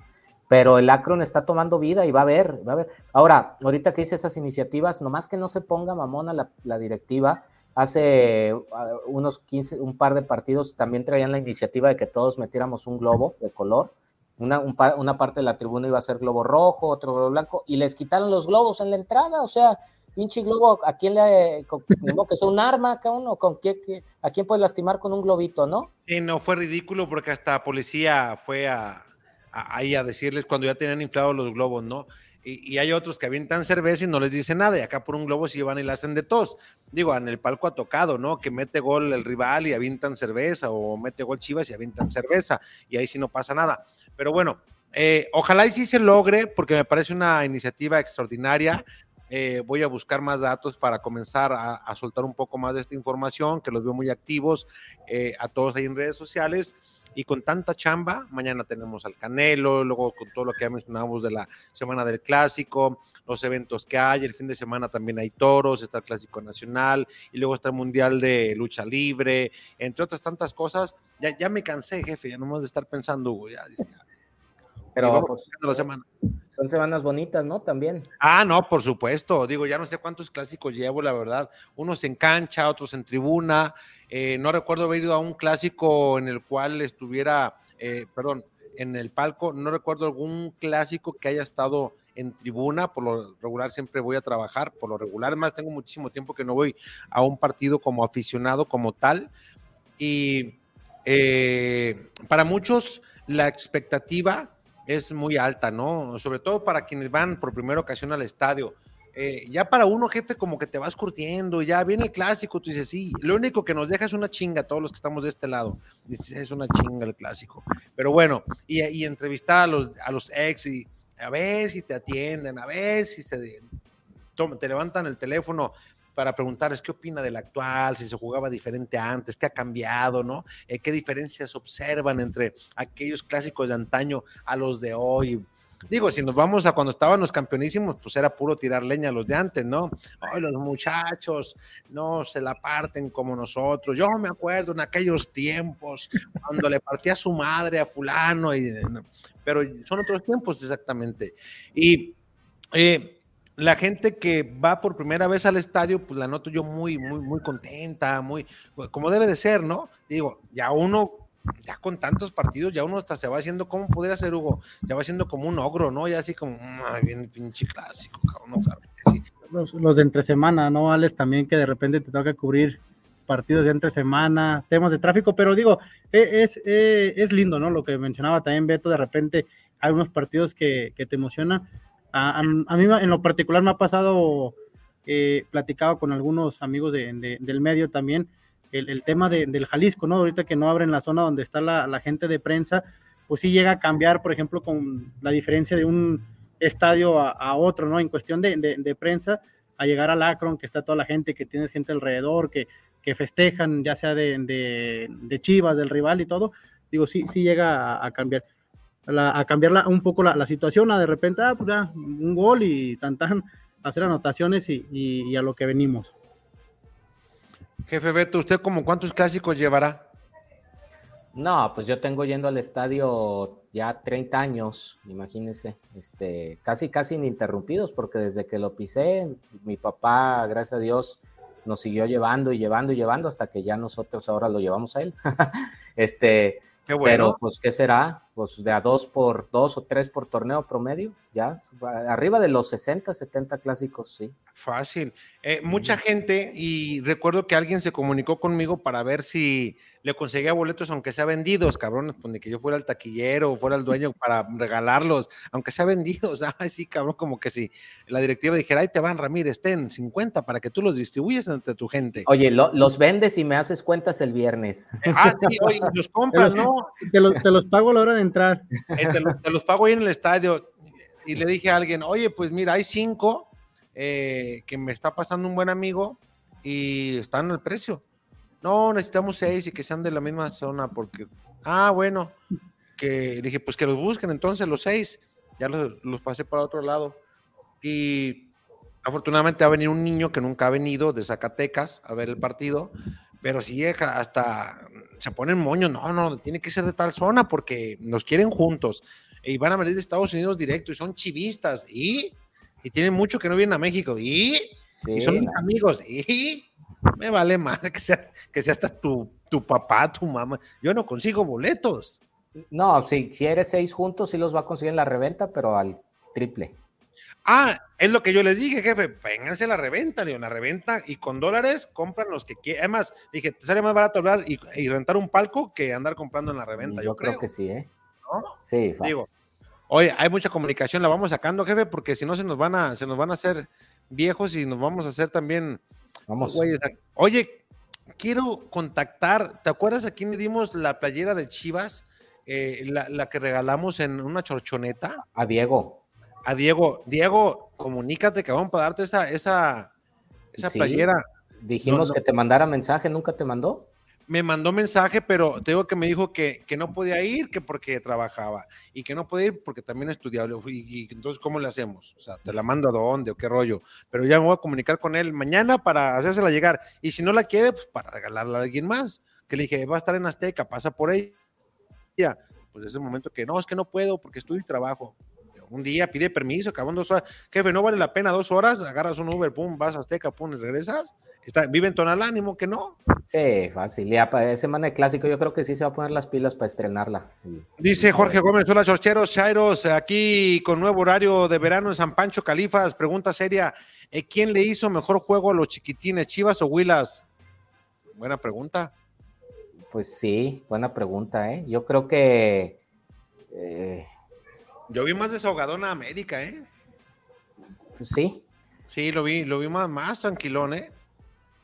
Pero el Akron está tomando vida y va a ver, va a ver. Ahora, ahorita que hice esas iniciativas, nomás que no se ponga mamona la, directiva, Hace ah, unos 15, un par de partidos también traían la iniciativa de que todos metiéramos un globo de color. Una, una parte de la tribuna iba a ser globo rojo, otro globo blanco, y les quitaron los globos en la entrada. O sea, pinche globo, ¿a quién le, que sea un arma acá uno? ¿Con qué, ¿A quién puede lastimar con un globito, no? Sí, no, fue ridículo porque hasta policía fue a, ahí a decirles cuando ya tenían inflados los globos, ¿no? Y, hay otros que avientan cerveza y no les dicen nada, y acá por un globo se llevan y la hacen de tos. Digo, en el palco ha tocado, ¿no? Que mete gol el rival y avientan cerveza, o mete gol Chivas y avientan cerveza, y ahí sí no pasa nada. Pero bueno, eh, ojalá y sí se logre, porque me parece una iniciativa extraordinaria. Eh, voy a buscar más datos para comenzar a, soltar un poco más de esta información, que los veo muy activos eh, a todos ahí en redes sociales y con tanta chamba, mañana tenemos al Canelo, luego con todo lo que ya mencionábamos de la semana del clásico, los eventos que hay, el fin de semana también hay toros, está el clásico nacional y luego está el mundial de lucha libre, entre otras tantas cosas. Ya, ya me cansé, jefe, ya no más de estar pensando, ya, pero pues, son semanas bonitas, ¿no? También. Ah, no, por supuesto. Digo, ya no sé cuántos clásicos llevo, la verdad. Unos en cancha, otros en tribuna. Eh, no recuerdo haber ido a un clásico en el cual estuviera, eh, perdón, en el palco. No recuerdo algún clásico que haya estado en tribuna. Por lo regular siempre voy a trabajar. Por lo regular, además, tengo muchísimo tiempo que no voy a un partido como aficionado, como tal. Y eh, para muchos, la expectativa es muy alta, ¿no? Sobre todo para quienes van por primera ocasión al estadio. Eh, ya para uno, jefe, como que te vas curtiendo, ya viene el clásico, tú dices, sí, lo único que nos deja es una chinga, todos los que estamos de este lado, dices, es una chinga el clásico. Pero bueno, y, y entrevistar a los, a los ex y a ver si te atienden, a ver si se te levantan el teléfono, para preguntarles qué opina del actual, si se jugaba diferente antes, qué ha cambiado, ¿no? Eh, qué diferencias observan entre aquellos clásicos de antaño a los de hoy. Digo, si nos vamos a cuando estaban los campeonísimos, pues era puro tirar leña a los de antes, ¿no? Hoy los muchachos no se la parten como nosotros. Yo me acuerdo en aquellos tiempos cuando le partía su madre a fulano, y, pero son otros tiempos exactamente. Y eh, la gente que va por primera vez al estadio, pues la noto yo muy, muy, muy contenta, muy, como debe de ser, ¿no? Digo, ya uno, ya con tantos partidos, ya uno hasta se va haciendo, ¿cómo podría ser, Hugo? Ya va siendo como un ogro, ¿no? Ya así como, ay, bien pinche clásico, cabrón, no sabe. Los, los de entre semana, ¿no, Alex? También que de repente te toca cubrir partidos de entre semana, temas de tráfico, pero digo, e, es, es, e, es lindo, ¿no? Lo que mencionaba también Beto, de repente hay unos partidos que, que te emocionan a, mí en lo particular me ha pasado, eh, platicado con algunos amigos del medio también, el, tema del Jalisco, ¿no? Ahorita que no abren la zona donde está la, gente de prensa, pues sí llega a cambiar, por ejemplo, con la diferencia de un estadio a, otro, ¿no? En cuestión de, prensa, a llegar al Akron, que está toda la gente, que tienes gente alrededor, que, que festejan, ya sea de, Chivas, del rival y todo, digo, sí, sí llega a cambiar a cambiar un poco la, situación, a de repente, ah, pues ya, un gol y tan tan, hacer anotaciones y, a lo que venimos. Jefe Beto, ¿usted como cuántos clásicos llevará? No, pues yo tengo yendo al estadio ya 30 años, imagínense, este, casi, casi ininterrumpidos, porque desde que lo pisé, mi papá, gracias a Dios, nos siguió llevando y llevando y llevando hasta que ya nosotros ahora lo llevamos a él. este, pero, pues, ¿qué será? Pues de a dos por dos o tres por torneo promedio, ya, arriba de los 60, 70 clásicos, sí. Fácil. Eh, mucha gente, y recuerdo que alguien se comunicó conmigo para ver si le conseguía boletos, aunque sea vendidos, cabrones, pues que yo fuera el taquillero o fuera el dueño para regalarlos, aunque sea vendidos. Ay, sí, cabrón, como que si la directiva dijera, ahí te van, Ramírez, ten 50 para que tú los distribuyes entre tu gente. Oye, los vendes y me haces cuentas el viernes. Ah, sí, oye, los compras, ¿no? Te los, te los, pago a la hora de entrar. Eh, te, los, te, los pago ahí en el estadio. Y le dije a alguien, oye, pues mira, hay cinco eh, que me está pasando un buen amigo y están al precio no, necesitamos seis y que sean de la misma zona porque, ah, bueno, que dije, pues que los busquen entonces los seis, ya los, los pasé para otro lado. Y afortunadamente ha venido un niño que nunca ha venido de Zacatecas a ver el partido, pero si llega hasta se ponen moños, no, no, tiene que ser de tal zona porque nos quieren juntos y van a venir de Estados Unidos directo y son chivistas y, y tienen mucho que no vienen a México y, y son mis amigos y me vale más que sea, que sea hasta tu, tu papá, tu mamá. Yo no consigo boletos. No, si, si eres seis juntos, sí los va a conseguir en la reventa, pero al triple. Ah, es lo que yo les dije, jefe. Vénganse a la reventa, León, la reventa y con dólares compran los que quieran. Además, dije, te sale más barato hablar y, y, rentar un palco que andar comprando en la reventa. Yo, yo creo. creo. que sí, ¿eh? ¿no? Sí, fácil. Digo, oye, hay mucha comunicación, la vamos sacando, jefe, porque si no se nos van a, se nos van a hacer viejos y nos vamos a hacer también. Vamos. güeyes. Oye, quiero contactar. ¿Te acuerdas a quién le dimos la playera de Chivas? Eh, la, la que regalamos en una chorchoneta. A Diego. A Diego. Diego, comunícate que vamos a darte esa, esa, esa Sí. playera. Dijimos No, no. que te mandara mensaje, ¿nunca te mandó? me mandó mensaje, pero te digo que me dijo que, que no podía ir, que porque trabajaba, y que no podía ir porque también estudiaba. Y entonces, ¿cómo le hacemos? O sea, ¿te la mando a dónde o qué rollo? Pero ya me voy a comunicar con él mañana para hacérsela llegar. Y si no la quiere, pues para regalarla a alguien más. Que le dije, va a estar en Azteca, pasa por ella. Pues ese momento que no, es que no puedo porque estudio y trabajo. Un día pide permiso, acaban dos horas. Jefe, no vale la pena dos horas, agarras un Uber, pum, vas a Azteca, pum, y regresas. Está, vive en Tonalá, ánimo que no. Sí, fácil. Ya para semana de clásico, yo creo que sí se va a poner las pilas para estrenarla. Dice Jorge Gómez, hola chorcheros, chairos, aquí con nuevo horario de verano en San Pancho, Califas. Pregunta seria, ¿eh, ¿quién le hizo mejor juego a los chiquitines, Chivas o Huilas? Buena pregunta. Pues sí, buena pregunta, ¿eh? Yo creo que. eh, Yo vi más desahogadona a América, ¿eh? pues sí. Sí, lo vi, lo vi más, más tranquilón, ¿eh?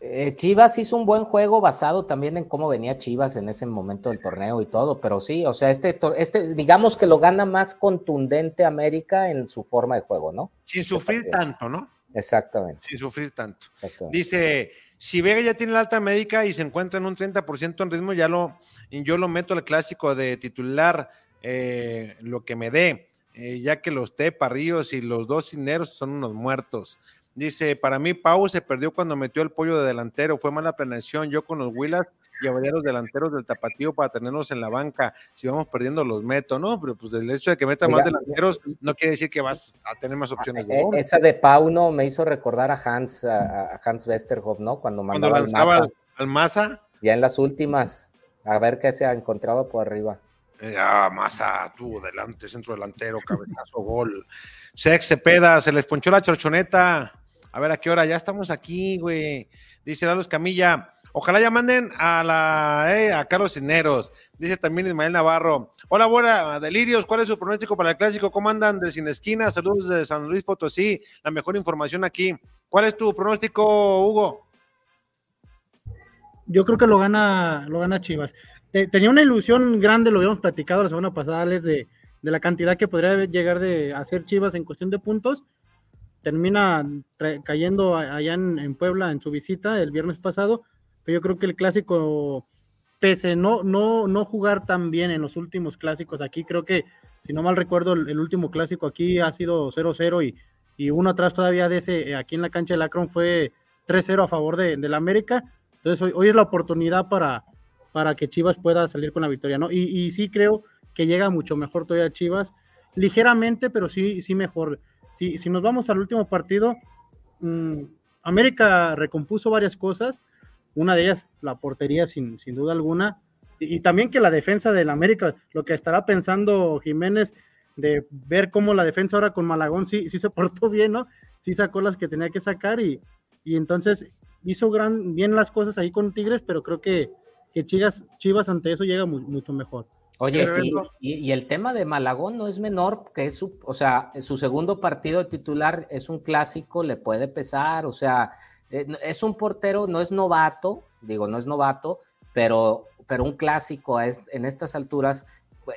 Eh, Chivas hizo un buen juego basado también en cómo venía Chivas en ese momento del torneo y todo, pero sí, o sea, este, este digamos que lo gana más contundente América en su forma de juego, ¿no? Sin sufrir tanto, ¿no? Exactamente. Sin sufrir tanto. exactamente. Dice, si Vega ya tiene la alta médica y se encuentra en un 30% en ritmo, ya lo, yo lo meto al clásico de titular, eh, lo que me dé, eh, ya que los Tepa, Ríos y los dos cineros son unos muertos. Dice, para mí Pau se perdió cuando metió el pollo de delantero, fue mala planeación, yo con los Willas llevaría a los delanteros del tapatío para tenerlos en la banca, si vamos perdiendo los meto, ¿no? Pero pues el hecho de que metan más delanteros no quiere decir que vas a tener más opciones de Eh, gol. esa de Pauno me hizo recordar a Hans, a, Hans Westerhoff, ¿no? Cuando Cuando mandaba al lanzaba al, al Maza, ya en las últimas, a ver qué se encontraba por arriba. Ah, Maza, tú, delante, centro delantero, cabezazo, gol. Sex Cepeda, se les ponchó la chorchoneta. A ver a qué hora, ya estamos aquí, güey. Dice Lalo Camilla. Ojalá ya manden a la eh, a Carlos Cisneros. Dice también Ismael Navarro. Hola, buena, Delirios, ¿cuál es su pronóstico para el clásico? ¿Cómo andan de Sin Esquina? Saludos de San Luis Potosí. La mejor información aquí. ¿Cuál es tu pronóstico, Hugo? Yo creo que lo gana, lo gana Chivas. Te- tenía una ilusión grande, lo habíamos platicado la semana pasada, Alex, de, de la cantidad que podría llegar de hacer Chivas en cuestión de puntos. Termina cayendo allá en, en Puebla en su visita el viernes pasado, pero yo creo que el clásico, pese no, no, no jugar tan bien en los últimos clásicos aquí, creo que, si no mal recuerdo, el, el último clásico aquí ha sido 0-0 y, y uno atrás todavía de ese, eh, aquí en la cancha del Akron fue 3-0 a favor de, del América. Entonces hoy, hoy es la oportunidad para, para que Chivas pueda salir con la victoria, ¿no? Y, y sí creo que llega mucho mejor todavía Chivas, ligeramente, pero sí, sí mejor. Si, si nos vamos al último partido, mmm, América recompuso varias cosas, una de ellas la portería sin, sin duda alguna, y, y también que la defensa del América, lo que estará pensando Jiménez de ver cómo la defensa ahora con Malagón sí, sí se portó bien, ¿no? Sí sacó las que tenía que sacar y, y entonces hizo gran, bien las cosas ahí con Tigres, pero creo que, que Chivas, Chivas ante eso llega mu- mucho mejor. Oye, y, eso- y- y el tema de Malagón no es menor, que es su, o sea, su segundo partido de titular es un clásico, le puede pesar, o sea, eh, es un portero, no es novato, digo, no es novato, pero, pero un clásico a est- en estas alturas,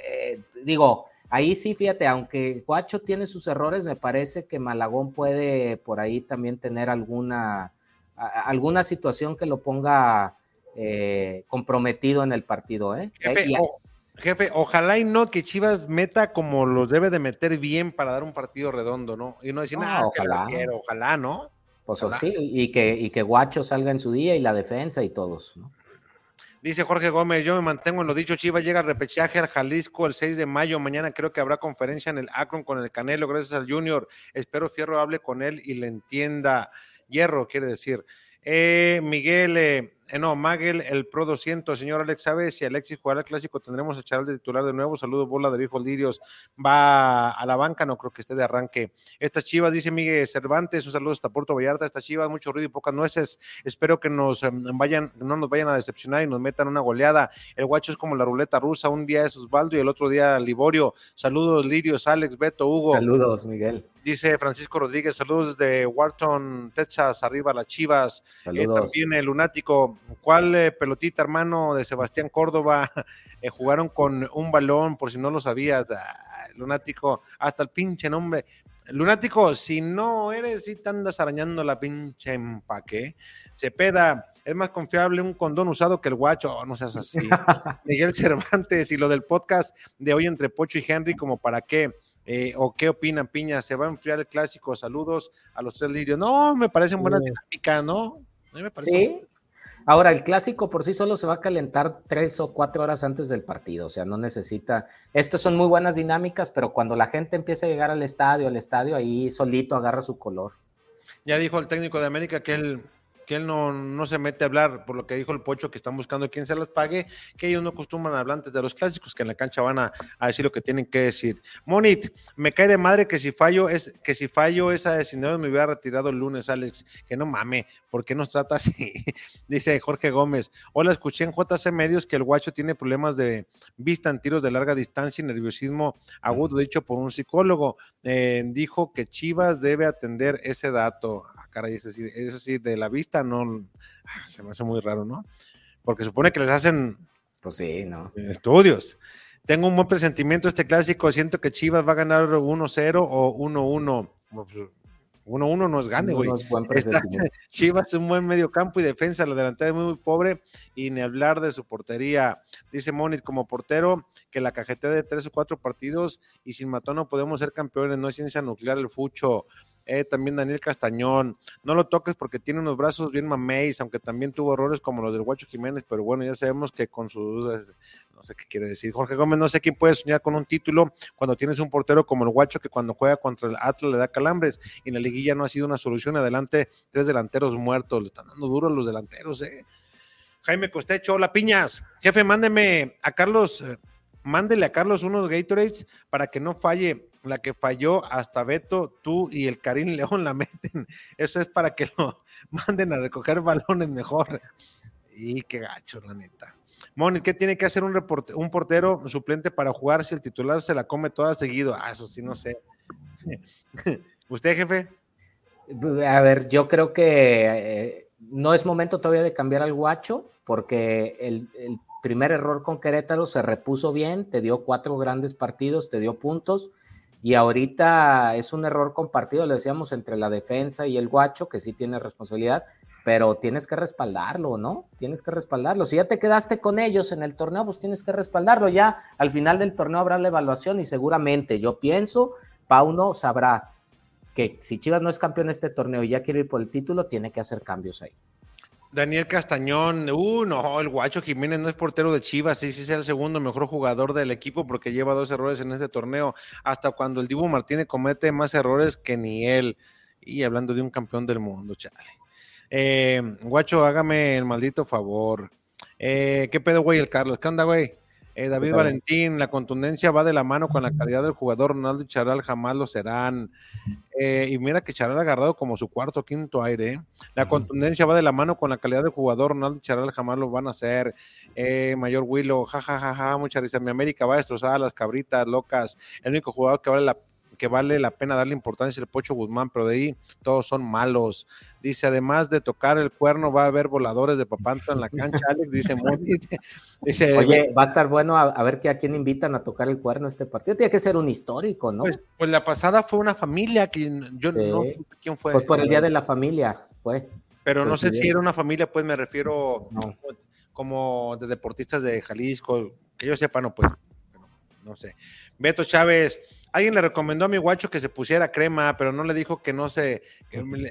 eh, digo, ahí sí, fíjate, aunque Guacho tiene sus errores, me parece que Malagón puede por ahí también tener alguna, a- alguna situación que lo ponga eh, comprometido en el partido. ¿eh? Jefe, Y- o- jefe, ojalá y no que Chivas meta como los debe de meter bien para dar un partido redondo, ¿no? Y no decir, No, la ojalá. quiero, ojalá, ¿no? pues ojalá. sí, y que, y que Guacho salga en su día y la defensa y todos. ¿no? Dice Jorge Gómez, yo me mantengo en lo dicho, Chivas llega al repechaje al Jalisco el 6 de mayo, mañana creo que habrá conferencia en el Akron con el Canelo, gracias al Junior, espero Fierro hable con él y le entienda, Hierro quiere decir. Eh, Miguel, eh, eh, no, Maguel, el Pro 200, señor Alex, ¿sabe si Alexis jugará el clásico? ¿Tendremos a Charal de titular de nuevo? Saludos, bola de viejo Lirios. Va a la banca, no creo que esté de arranque. Estas chivas, dice Miguel Cervantes, un saludo hasta Puerto Vallarta. Estas chivas, mucho ruido y pocas nueces. Espero que nos eh, vayan, no nos vayan a decepcionar y nos metan una goleada. El guacho es como la ruleta rusa, un día es Osvaldo y el otro día Liborio. Saludos, Lirios, Alex, Beto, Hugo. Saludos, Miguel. Dice Francisco Rodríguez, saludos desde Wharton, Texas, arriba las chivas. Eh, Saludos. también el lunático, ¿cuál eh, pelotita, hermano, de Sebastián Córdoba? Eh, jugaron con un balón, por si no lo sabías. Ah, lunático, hasta el pinche nombre. Lunático, si no eres, si te andas arañando la pinche empaque. Cepeda, es más confiable un condón usado que el guacho. Oh, no seas así. Miguel Cervantes y lo del podcast de hoy entre Pocho y Henry, como para qué. Eh, ¿O qué opinan, Piña? ¿Se va a enfriar el clásico? Saludos a los tres lirios. No, me parecen buenas Sí. dinámicas, ¿no? A mí me parece. Sí. Ahora, el clásico por sí solo se va a calentar tres o cuatro horas antes del partido, o sea, no necesita. Estas son muy buenas dinámicas, pero cuando la gente empieza a llegar al estadio, al estadio, ahí solito agarra su color. Ya dijo el técnico de América que él, que él no, no se mete a hablar, por lo que dijo el Pocho, que están buscando quién se las pague, que ellos no acostumbran a hablar antes de los clásicos, que en la cancha van a, decir lo que tienen que decir. Monit, me cae de madre que si fallo, es, que si fallo esa decisión me hubiera retirado el lunes, Alex, que no mame, ¿por qué nos trata así? Dice Jorge Gómez. Hola, escuché en JC Medios que el guacho tiene problemas de vista en tiros de larga distancia y nerviosismo agudo, dicho por un psicólogo. Eh, dijo que Chivas debe atender ese dato. Ah, es decir, eso sí, de la vista no, ah, se me hace muy raro, ¿no? Porque supone que les hacen Pues sí, ¿no? estudios. Tengo un buen presentimiento este clásico, siento que Chivas va a ganar 1-0 o 1-1. Pues, 1-1 no es gane, güey. No es. Chivas un buen medio campo y defensa, la delantera es muy, muy pobre y ni hablar de su portería. Dice Monit como portero que la cajetea de tres o cuatro partidos y sin matón no podemos ser campeones, no es ciencia nuclear el fucho. Eh, también Daniel Castañón, no lo toques porque tiene unos brazos bien mameis, aunque también tuvo errores como los del Guacho Jiménez, pero bueno, ya sabemos que con sus, no sé qué quiere decir. Jorge Gómez, no sé quién puede soñar con un título cuando tienes un portero como el Guacho que cuando juega contra el Atlas le da calambres y en la liguilla no ha sido una solución. Adelante, tres delanteros muertos, le están dando duro a los delanteros, eh. Jaime Costecho, hola piñas. Jefe, mándeme a Carlos, eh, mándele a Carlos unos Gatorades para que no falle. La que falló hasta Beto, tú y el Karim León la meten. Eso es para que lo manden a recoger balones mejor. Y qué gacho, la neta. Moni, ¿qué tiene que hacer un, un portero suplente para jugar si el titular se la come toda seguido? Ah, eso sí, no sé. ¿Usted, jefe? A ver, yo creo que eh, no es momento todavía de cambiar al guacho, porque el primer error con Querétaro se repuso bien, te dio cuatro grandes partidos, te dio puntos, y ahorita es un error compartido, le decíamos, entre la defensa y el guacho, que sí tiene responsabilidad, pero tienes que respaldarlo, ¿no? Tienes que respaldarlo. Si ya te quedaste con ellos en el torneo, pues tienes que respaldarlo. Ya al final del torneo habrá la evaluación y seguramente, yo pienso, Pauno sabrá que si Chivas no es campeón de este torneo y ya quiere ir por el título, tiene que hacer cambios ahí. Daniel Castañón, uh, no, el Guacho Jiménez no es portero de Chivas, sí, sí es el segundo mejor jugador del equipo porque lleva dos errores en este torneo, hasta cuando el Dibu Martínez comete más errores que ni él. Y hablando de un campeón del mundo, chale. Eh, Guacho, hágame el maldito favor. Eh, ¿Qué pedo, güey, el Carlos? ¿Qué onda, güey? Eh, David Pues, Valentín, la contundencia va de la mano con la calidad del jugador. Ronaldo y Charal jamás lo serán. Eh, y mira que Charal ha agarrado como su cuarto o quinto aire. ¿eh? La contundencia va de la mano con la calidad del jugador. Ronaldo y Charal jamás lo van a hacer. Eh, Mayor Willow, jajajaja, ja, ja, mucha risa. Mi América va a destrozar a las cabritas locas. El único jugador que vale la que vale la pena darle importancia el Pocho Guzmán, pero de ahí todos son malos. Dice, además de tocar el cuerno, va a haber voladores de papanto en la cancha, Alex, dice Moni. Dice, Oye, va a estar bueno a, a ver que a quién invitan a tocar el cuerno este partido. Tiene que ser un histórico, ¿no? pues, pues la pasada fue una familia que yo Sí. no sé quién fue. Pues por el Día de la Familia, fue. Pero no pues, sé si era una familia, pues me refiero No. como de deportistas de Jalisco, que yo sepa, no, pues, no sé. Beto Chávez, alguien le recomendó a mi guacho que se pusiera crema, pero no le dijo que no se,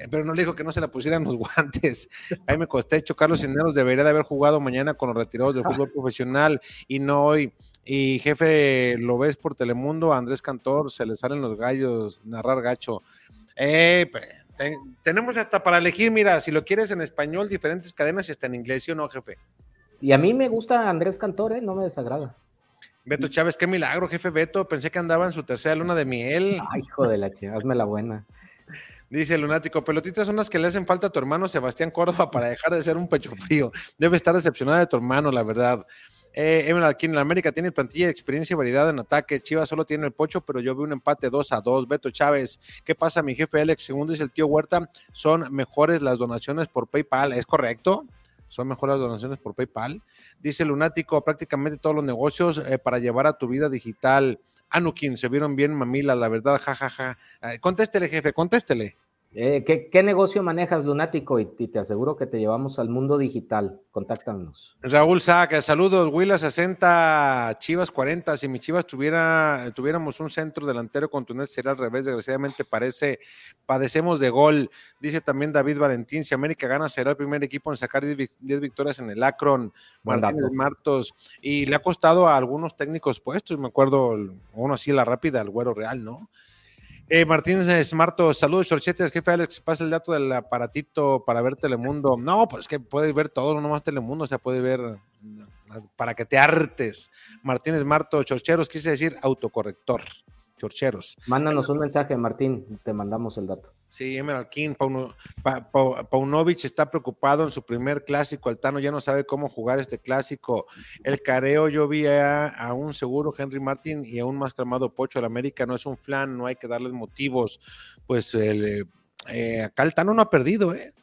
pero no le dijo que no se la pusieran los guantes. Ahí me costé, hecho Carlos Cineros debería de haber jugado mañana con los retirados del fútbol profesional y no hoy. Y jefe, lo ves por Telemundo, Andrés Cantor, se le salen los gallos, narrar gacho. Eh, tenemos hasta para elegir, mira, si lo quieres en español, diferentes cadenas y está en inglés, ¿sí o no, jefe? Y a mí me gusta Andrés Cantor, ¿eh? no me desagrada. Beto Chávez, qué milagro, jefe Beto. Pensé que andaba en su tercera luna de miel. Ay, hijo de la chica, hazme la buena. Dice el lunático, pelotitas son las que le hacen falta a tu hermano Sebastián Córdoba para dejar de ser un pecho frío. Debe estar decepcionada de tu hermano, la verdad. Eh, aquí en América tiene plantilla de experiencia y variedad en ataque. Chivas solo tiene el pocho, pero yo vi un empate 2 a 2. Beto Chávez, ¿qué pasa, mi jefe Alex? Según dice el tío Huerta, son mejores las donaciones por PayPal. ¿Es correcto? Son mejores donaciones por PayPal. Dice Lunático, prácticamente todos los negocios eh, para llevar a tu vida digital. Anukin, se vieron bien mamila, la verdad, jajaja. Ja, ja. contéstele, jefe, contéstele. Eh, ¿qué, negocio manejas, Lunático? Y, te aseguro que te llevamos al mundo digital. Contáctanos. Raúl Saca, saludos. Huila 60, Chivas 40. Si mi Chivas tuviera, tuviéramos un centro delantero contundente, sería al revés. Desgraciadamente parece, padecemos de gol. Dice también David Valentín, si América gana, será el primer equipo en sacar 10, victorias en el Akron. Martínez Martos. Y le ha costado a algunos técnicos puestos. Me acuerdo uno así, la rápida, el Güero Real, ¿no? Eh, Marto, saludos, Chorchetes, jefe Alex, pasa el dato del aparatito para ver Telemundo. No, pues es que puedes ver todo, no más Telemundo, o sea, puede ver para que te hartes. Martínez Marto, Chorcheros, quise decir autocorrector. Chorcheros. Mándanos un mensaje, Martín, te mandamos el dato. Sí, Emerald King, Paunovic está preocupado en su primer clásico, Altano ya no sabe cómo jugar este clásico. El careo, yo vi a, un seguro Henry Martin y a un más calmado Pocho, el América no es un flan, no hay que darles motivos. Pues el, eh, acá Altano no ha perdido, ¿eh?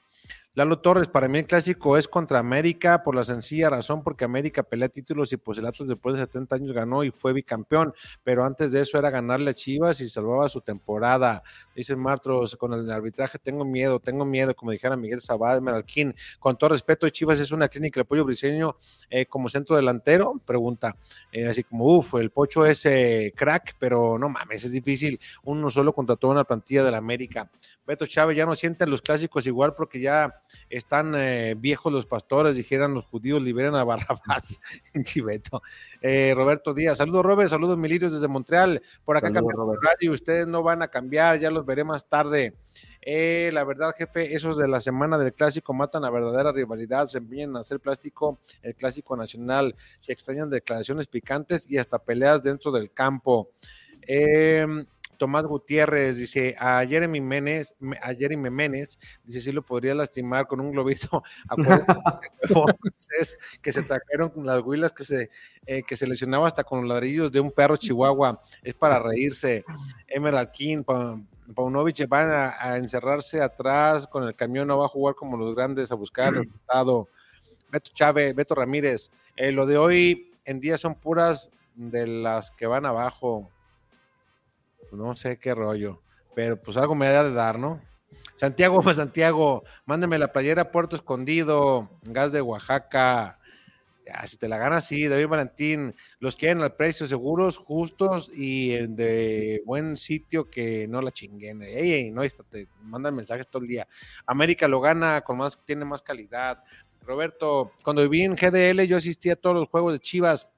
Lalo Torres, para mí el clásico es contra América por la sencilla razón porque América pelea títulos y pues el Atlas después de 70 años ganó y fue bicampeón, pero antes de eso era ganarle a Chivas y salvaba su temporada. Dice Martros, con el arbitraje tengo miedo, tengo miedo, como dijera Miguel Sabad, Meralquín, con todo respeto, Chivas es una clínica de pollo briseño eh, como centro delantero, pregunta, eh, así como, uff, el pocho es eh, crack, pero no mames, es difícil, uno solo contra toda una plantilla de la América. Beto Chávez ya no sienten los clásicos igual porque ya están eh, viejos los pastores, dijeran los judíos, liberen a Barrabás en Chiveto. Eh, Roberto Díaz, saludos Robert, saludos Milirios desde Montreal, por acá cambiando radio, ustedes no van a cambiar, ya los veré más tarde. Eh, la verdad, jefe, esos de la semana del clásico matan a verdadera rivalidad, se empeñan a hacer plástico el clásico nacional, se extrañan declaraciones picantes y hasta peleas dentro del campo. Eh, Tomás Gutiérrez dice a Jeremy Menes, a Jeremy Menes, dice si lo podría lastimar con un globito que se trajeron con las huilas que se eh, que se lesionaba hasta con los ladrillos de un perro chihuahua, es para reírse. Emerald King, Paunovic van a, encerrarse atrás con el camión, no va a jugar como los grandes a buscar el resultado. Beto Chávez, Beto Ramírez, eh, lo de hoy en día son puras de las que van abajo no sé qué rollo, pero pues algo me da de dar, ¿no? Santiago, Santiago, mándeme la playera Puerto Escondido, gas de Oaxaca. Ya, si te la ganas, sí, David Valentín, los quieren al precio seguros, justos y de buen sitio que no la chinguen. Ey, ey, no, te mandan mensajes todo el día. América lo gana con más, tiene más calidad. Roberto, cuando viví en GDL, yo asistía a todos los juegos de Chivas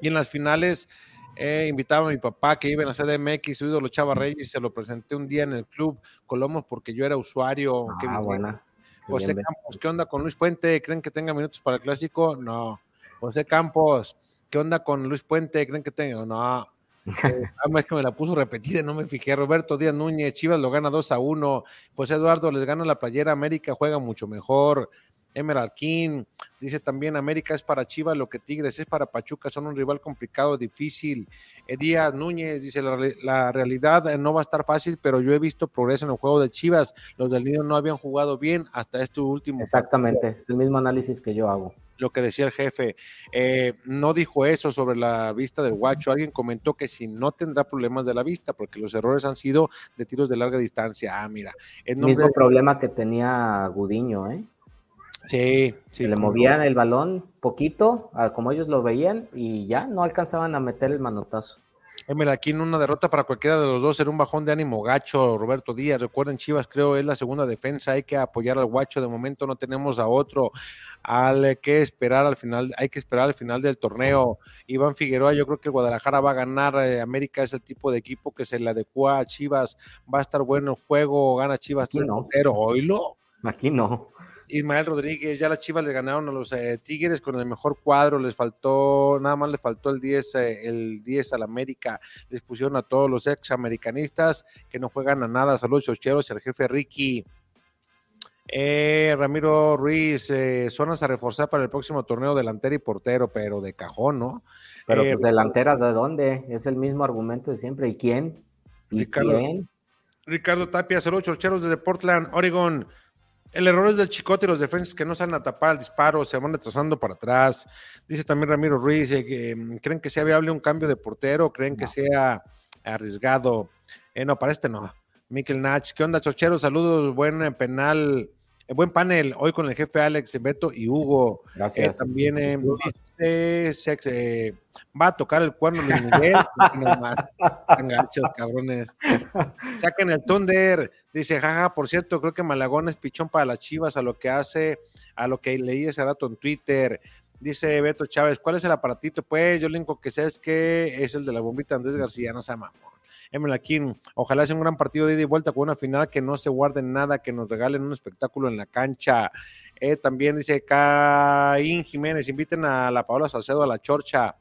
y en las finales He invitado a mi papá que iba en la CDMX, su ídolo Chava Reyes, se lo presenté un día en el club Colomos porque yo era usuario. Ah, buena. José Campos, ¿qué onda con Luis Puente? ¿Creen que tenga minutos para el clásico? No. José Campos, ¿qué onda con Luis Puente? ¿Creen que tenga? No. Eh, es que me la puso repetida, no me fijé. Roberto Díaz Núñez, Chivas lo gana 2 a 1. José Eduardo les gana la playera, América juega mucho mejor. Emerald King, dice también América es para Chivas lo que Tigres es para Pachuca, son un rival complicado, difícil. Díaz Núñez dice la, realidad eh, no va a estar fácil, pero yo he visto progreso en el juego de Chivas, los del Nido no habían jugado bien hasta este último. Exactamente, es el mismo análisis que yo hago. Lo que decía el jefe, eh, no dijo eso sobre la vista del guacho, alguien comentó que si no tendrá problemas de la vista, porque los errores han sido de tiros de larga distancia. Ah, mira. El mismo problema que tenía Gudiño, ¿eh? Sí, sí. Le movían el balón poquito, como ellos lo veían, y ya no alcanzaban a meter el manotazo. Emel, aquí en una derrota para cualquiera de los dos era un bajón de ánimo gacho, Roberto Díaz. Recuerden, Chivas, creo es la segunda defensa. Hay que apoyar al guacho. De momento no tenemos a otro. Al que esperar al final, hay que esperar al final del torneo. Iván Figueroa, yo creo que Guadalajara va a ganar. Eh, América es el tipo de equipo que se le adecua a Chivas. Va a estar bueno el juego. Gana Chivas 3 no. Aquí no. Ismael Rodríguez, ya las Chivas le ganaron a los eh, Tigres con el mejor cuadro, les faltó, nada más les faltó el 10, eh, el 10 al América, les pusieron a todos los ex americanistas que no juegan a nada, saludos chocheros y al jefe Ricky. Eh, Ramiro Ruiz, zonas a reforzar para el próximo torneo delantera y portero, pero de cajón, ¿no? Pero pues delantera, ¿de dónde? Es el mismo argumento de siempre. ¿Y quién? ¿Y Ricardo, quién? Ricardo Tapia, saludos chorcheros desde Portland, Oregon. El error es del chicote y los defensas que no salen a tapar el disparo, se van retrasando para atrás. Dice también Ramiro Ruiz, eh, que mm, creen que sea viable un cambio de portero, creen que sea arriesgado. Eh, no, para este no. Mikel Nach, ¿qué onda, chocheros? Saludos, buen penal, buen panel hoy con el jefe Alex, Beto y Hugo. Gracias. también dice Sex, va a tocar el cuerno de Miguel. Enganchos, cabrones. Saquen el Thunder. Dice, jaja, por cierto, creo que Malagón es pichón para las chivas a lo que hace, a lo que leí ese rato en Twitter. Dice Beto Chávez, ¿cuál es el aparatito? Pues yo lo único que sé es que es el de la bombita Andrés García, no se llama. Emil Aquín, ojalá sea un gran partido de ida y vuelta con una final que no se guarde nada, que nos regalen un espectáculo en la cancha. Eh, también dice Caín Jiménez, inviten a la Paola Salcedo a la Chorcha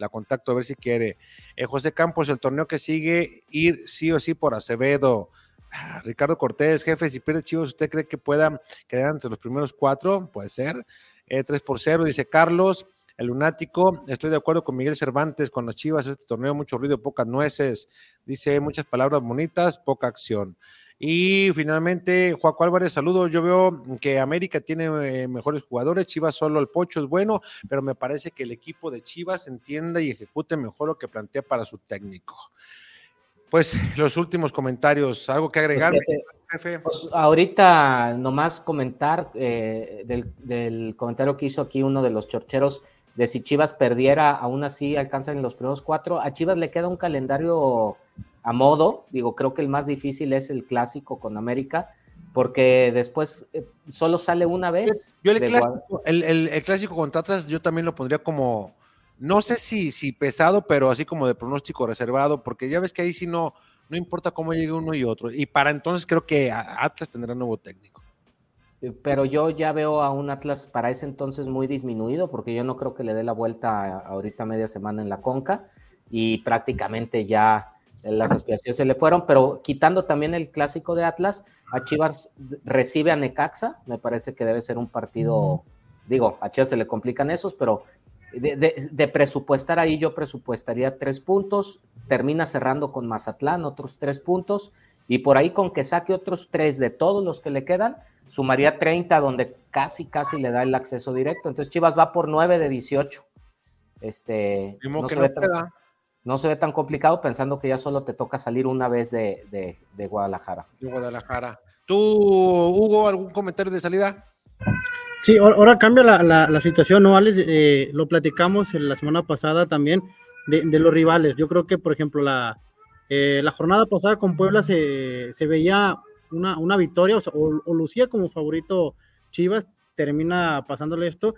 la contacto a ver si quiere. Eh, José Campos, el torneo que sigue, ir sí o sí por Acevedo. Ah, Ricardo Cortés, jefe, si pierde Chivas, ¿usted cree que pueda quedar entre los primeros cuatro? Puede ser. Eh, 3 por 0, dice Carlos. El lunático, estoy de acuerdo con Miguel Cervantes, con las Chivas, este torneo, mucho ruido, pocas nueces. Dice muchas palabras bonitas, poca acción. Y finalmente, Juaco Álvarez, saludos. Yo veo que América tiene eh, mejores jugadores, Chivas solo el Pocho es bueno, pero me parece que el equipo de Chivas entienda y ejecute mejor lo que plantea para su técnico. Pues los últimos comentarios, algo que agregar, pues, jefe. Pues, ahorita nomás comentar eh, del, del, comentario que hizo aquí uno de los chorcheros de si Chivas perdiera, aún así alcanzan los primeros cuatro. A Chivas le queda un calendario a modo, digo, creo que el más difícil es el clásico con América, porque después eh, solo sale una vez. Yo, el, clásico, el, el, clásico con Tatas, yo también lo pondría como, no sé si, si pesado, pero así como de pronóstico reservado, porque ya ves que ahí sí no, no importa cómo llegue uno y otro. Y para entonces creo que Atlas tendrá nuevo técnico. Pero yo ya veo a un Atlas para ese entonces muy disminuido, porque yo no creo que le dé la vuelta ahorita media semana en la Conca y prácticamente ya las aspiraciones se le fueron, pero quitando también el clásico de Atlas, a Chivas recibe a Necaxa, me parece que debe ser un partido, digo, a Chivas se le complican esos, pero de, presupuestar ahí yo presupuestaría tres puntos, termina cerrando con Mazatlán otros tres puntos, y por ahí con que saque otros tres de todos los que le quedan, sumaría 30, donde casi, casi le da el acceso directo. Entonces Chivas va por 9 de 18. Este, no se, ve tan, no se, ve tan, complicado pensando que ya solo te toca salir una vez de, de, de Guadalajara. De Guadalajara. ¿Tú, Hugo, algún comentario de salida? Sí, ahora cambia la, la, la situación, ¿no, Alex? Eh, lo platicamos en la semana pasada también de, de, los rivales. Yo creo que, por ejemplo, la, eh, la jornada pasada con Puebla se, se veía una, una victoria o, o, lucía como favorito Chivas, termina pasándole esto.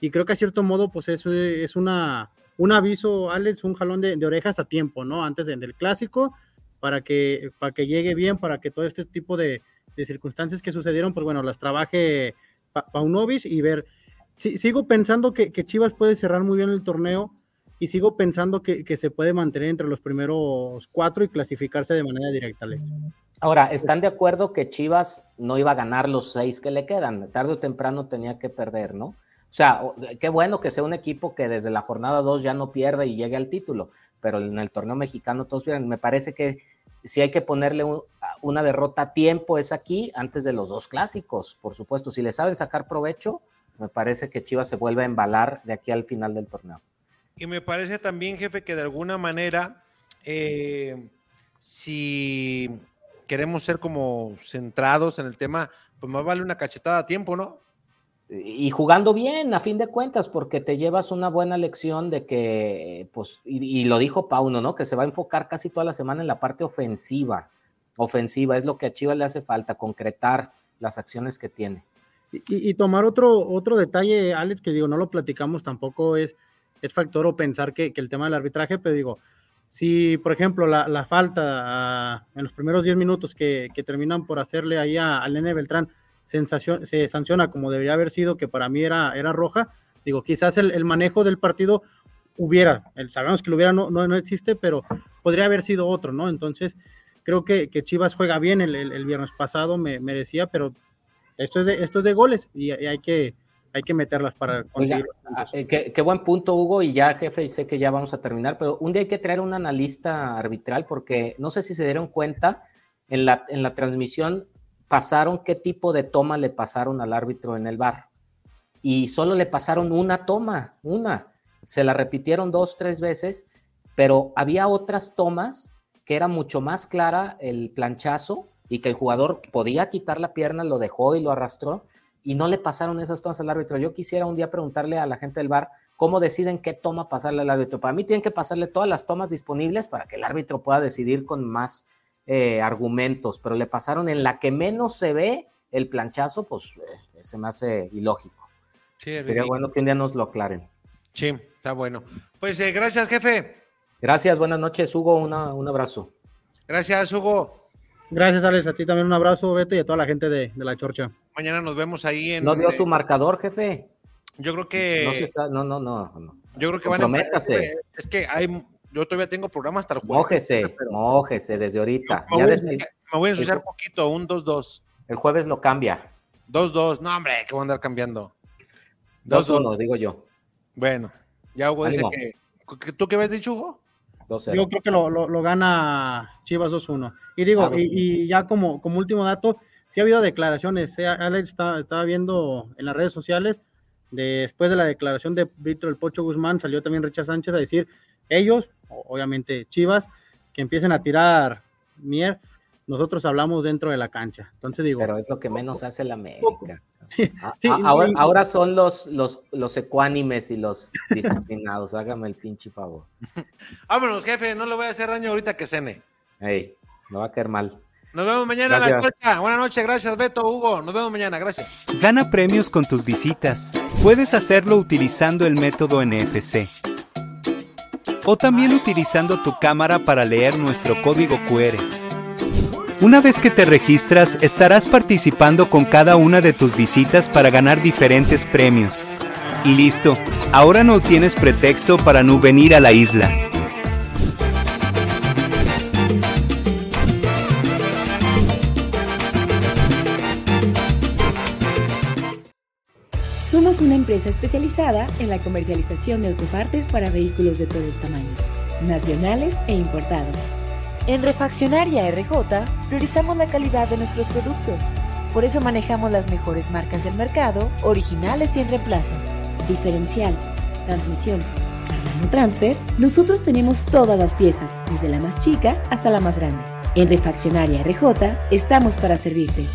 Y creo que a cierto modo, pues eso es una, un aviso, Alex, un jalón de, orejas a tiempo, ¿no? Antes de, del clásico, para que, para que llegue bien, para que todo este tipo de, de circunstancias que sucedieron, pues bueno, las trabaje pa Paunovis y ver. Sigo pensando que, que, Chivas puede cerrar muy bien el torneo y sigo pensando que, que, se puede mantener entre los primeros cuatro y clasificarse de manera directa, Alex. Ahora, ¿están de acuerdo que Chivas no iba a ganar los seis que le quedan? Tarde o temprano tenía que perder, ¿no? O sea, qué bueno que sea un equipo que desde la jornada dos ya no pierde y llegue al título, pero en el torneo mexicano todos pierden. Me parece que si hay que ponerle un, una derrota a tiempo es aquí, antes de los dos clásicos, por supuesto. Si le saben sacar provecho, me parece que Chivas se vuelve a embalar de aquí al final del torneo. Y me parece también, jefe, que de alguna manera, eh, si queremos ser como centrados en el tema, pues más vale una cachetada a tiempo, ¿no? y jugando bien, a fin de cuentas, porque te llevas una buena lección de que, pues, y, lo dijo Pauno, ¿no? Que se va a enfocar casi toda la semana en la parte ofensiva. Ofensiva es lo que a Chivas le hace falta, concretar las acciones que tiene. Y, tomar otro, otro detalle, Alex, que digo, no lo platicamos tampoco, es, es factor o pensar que, el tema del arbitraje, pero digo, si por ejemplo la, falta ah, en los primeros 10 minutos que, terminan por hacerle ahí al Nene Beltrán, sensación, se sanciona como debería haber sido, que para mí era, era roja, digo, quizás el, manejo del partido hubiera, sabemos que lo hubiera no, no, existe, pero podría haber sido otro, ¿no? Entonces, creo que, Chivas juega bien el, viernes pasado, me merecía, pero esto es de, esto es de goles y, hay que hay que meterlas para conseguir. Ah, eh, qué, buen punto, Hugo, y ya, jefe, y sé que ya vamos a terminar, pero un día hay que traer un analista arbitral porque no sé si se dieron cuenta, en la, en la transmisión pasaron qué tipo de toma le pasaron al árbitro en el bar. Y solo le pasaron una toma, una. Se la repitieron dos, tres veces, pero había otras tomas que era mucho más clara el planchazo y que el jugador podía quitar la pierna, lo dejó y lo arrastró y no le pasaron esas tomas al árbitro. Yo quisiera un día preguntarle a la gente del bar cómo deciden qué toma pasarle al árbitro. Para mí tienen que pasarle todas las tomas disponibles para que el árbitro pueda decidir con más eh, argumentos, pero le pasaron en la que menos se ve el planchazo, pues eh, se me hace ilógico. Sería bueno que un día nos lo aclaren. Sí, está bueno. Pues eh, gracias, jefe. Gracias, buenas noches, Hugo, un abrazo. Gracias, Hugo. Gracias, Alex, a ti también un abrazo, Beto, y a toda la gente de, la Chorcha. Mañana nos vemos ahí en... ¿No dio su marcador, jefe? Yo creo que... No, no, no, no, Yo creo que van a... Es que hay yo todavía tengo programa hasta el jueves. Mójese, mójese desde ahorita. Me, voy, a ensuciar poquito, un 2-2. El jueves lo cambia. 2-2, no hombre, que voy a andar cambiando. 2-1, digo yo. Bueno, ya Hugo dice que... ¿Tú qué ves dicho, Hugo? Yo creo que lo, gana Chivas 2-1. Y digo, y, ya como, como último dato, sí ha habido declaraciones. ¿eh? Alex estaba viendo en las redes sociales, después de la declaración de Víctor El Pocho Guzmán, salió también Richard Sánchez a decir ellos, obviamente Chivas, que empiecen a tirar mier, nosotros hablamos dentro de la cancha. Entonces digo. Pero es lo que menos hace la América. ahora, son los, los, los ecuánimes y los disciplinados. Hágame el pinche favor. Vámonos, jefe, no le voy a hacer daño ahorita que cene. Ey, no va a caer mal. Nos vemos mañana la cuesta. Buenas noches, gracias Beto, Hugo. Nos vemos mañana, gracias. Gana premios con tus visitas. Puedes hacerlo utilizando el método NFC o también utilizando tu cámara para leer nuestro código QR. Una vez que te registras, estarás participando con cada una de tus visitas para ganar diferentes premios. Y listo, ahora no tienes pretexto para no venir a la isla. Somos una empresa especializada en la comercialización de autopartes para vehículos de todos tamaños, nacionales e importados. En Refaccionaria RJ priorizamos la calidad de nuestros productos. Por eso manejamos las mejores marcas del mercado, originales y en reemplazo. Diferencial, transmisión, cargando transfer, nosotros tenemos todas las piezas, desde la más chica hasta la más grande. En Refaccionaria RJ estamos para servirte.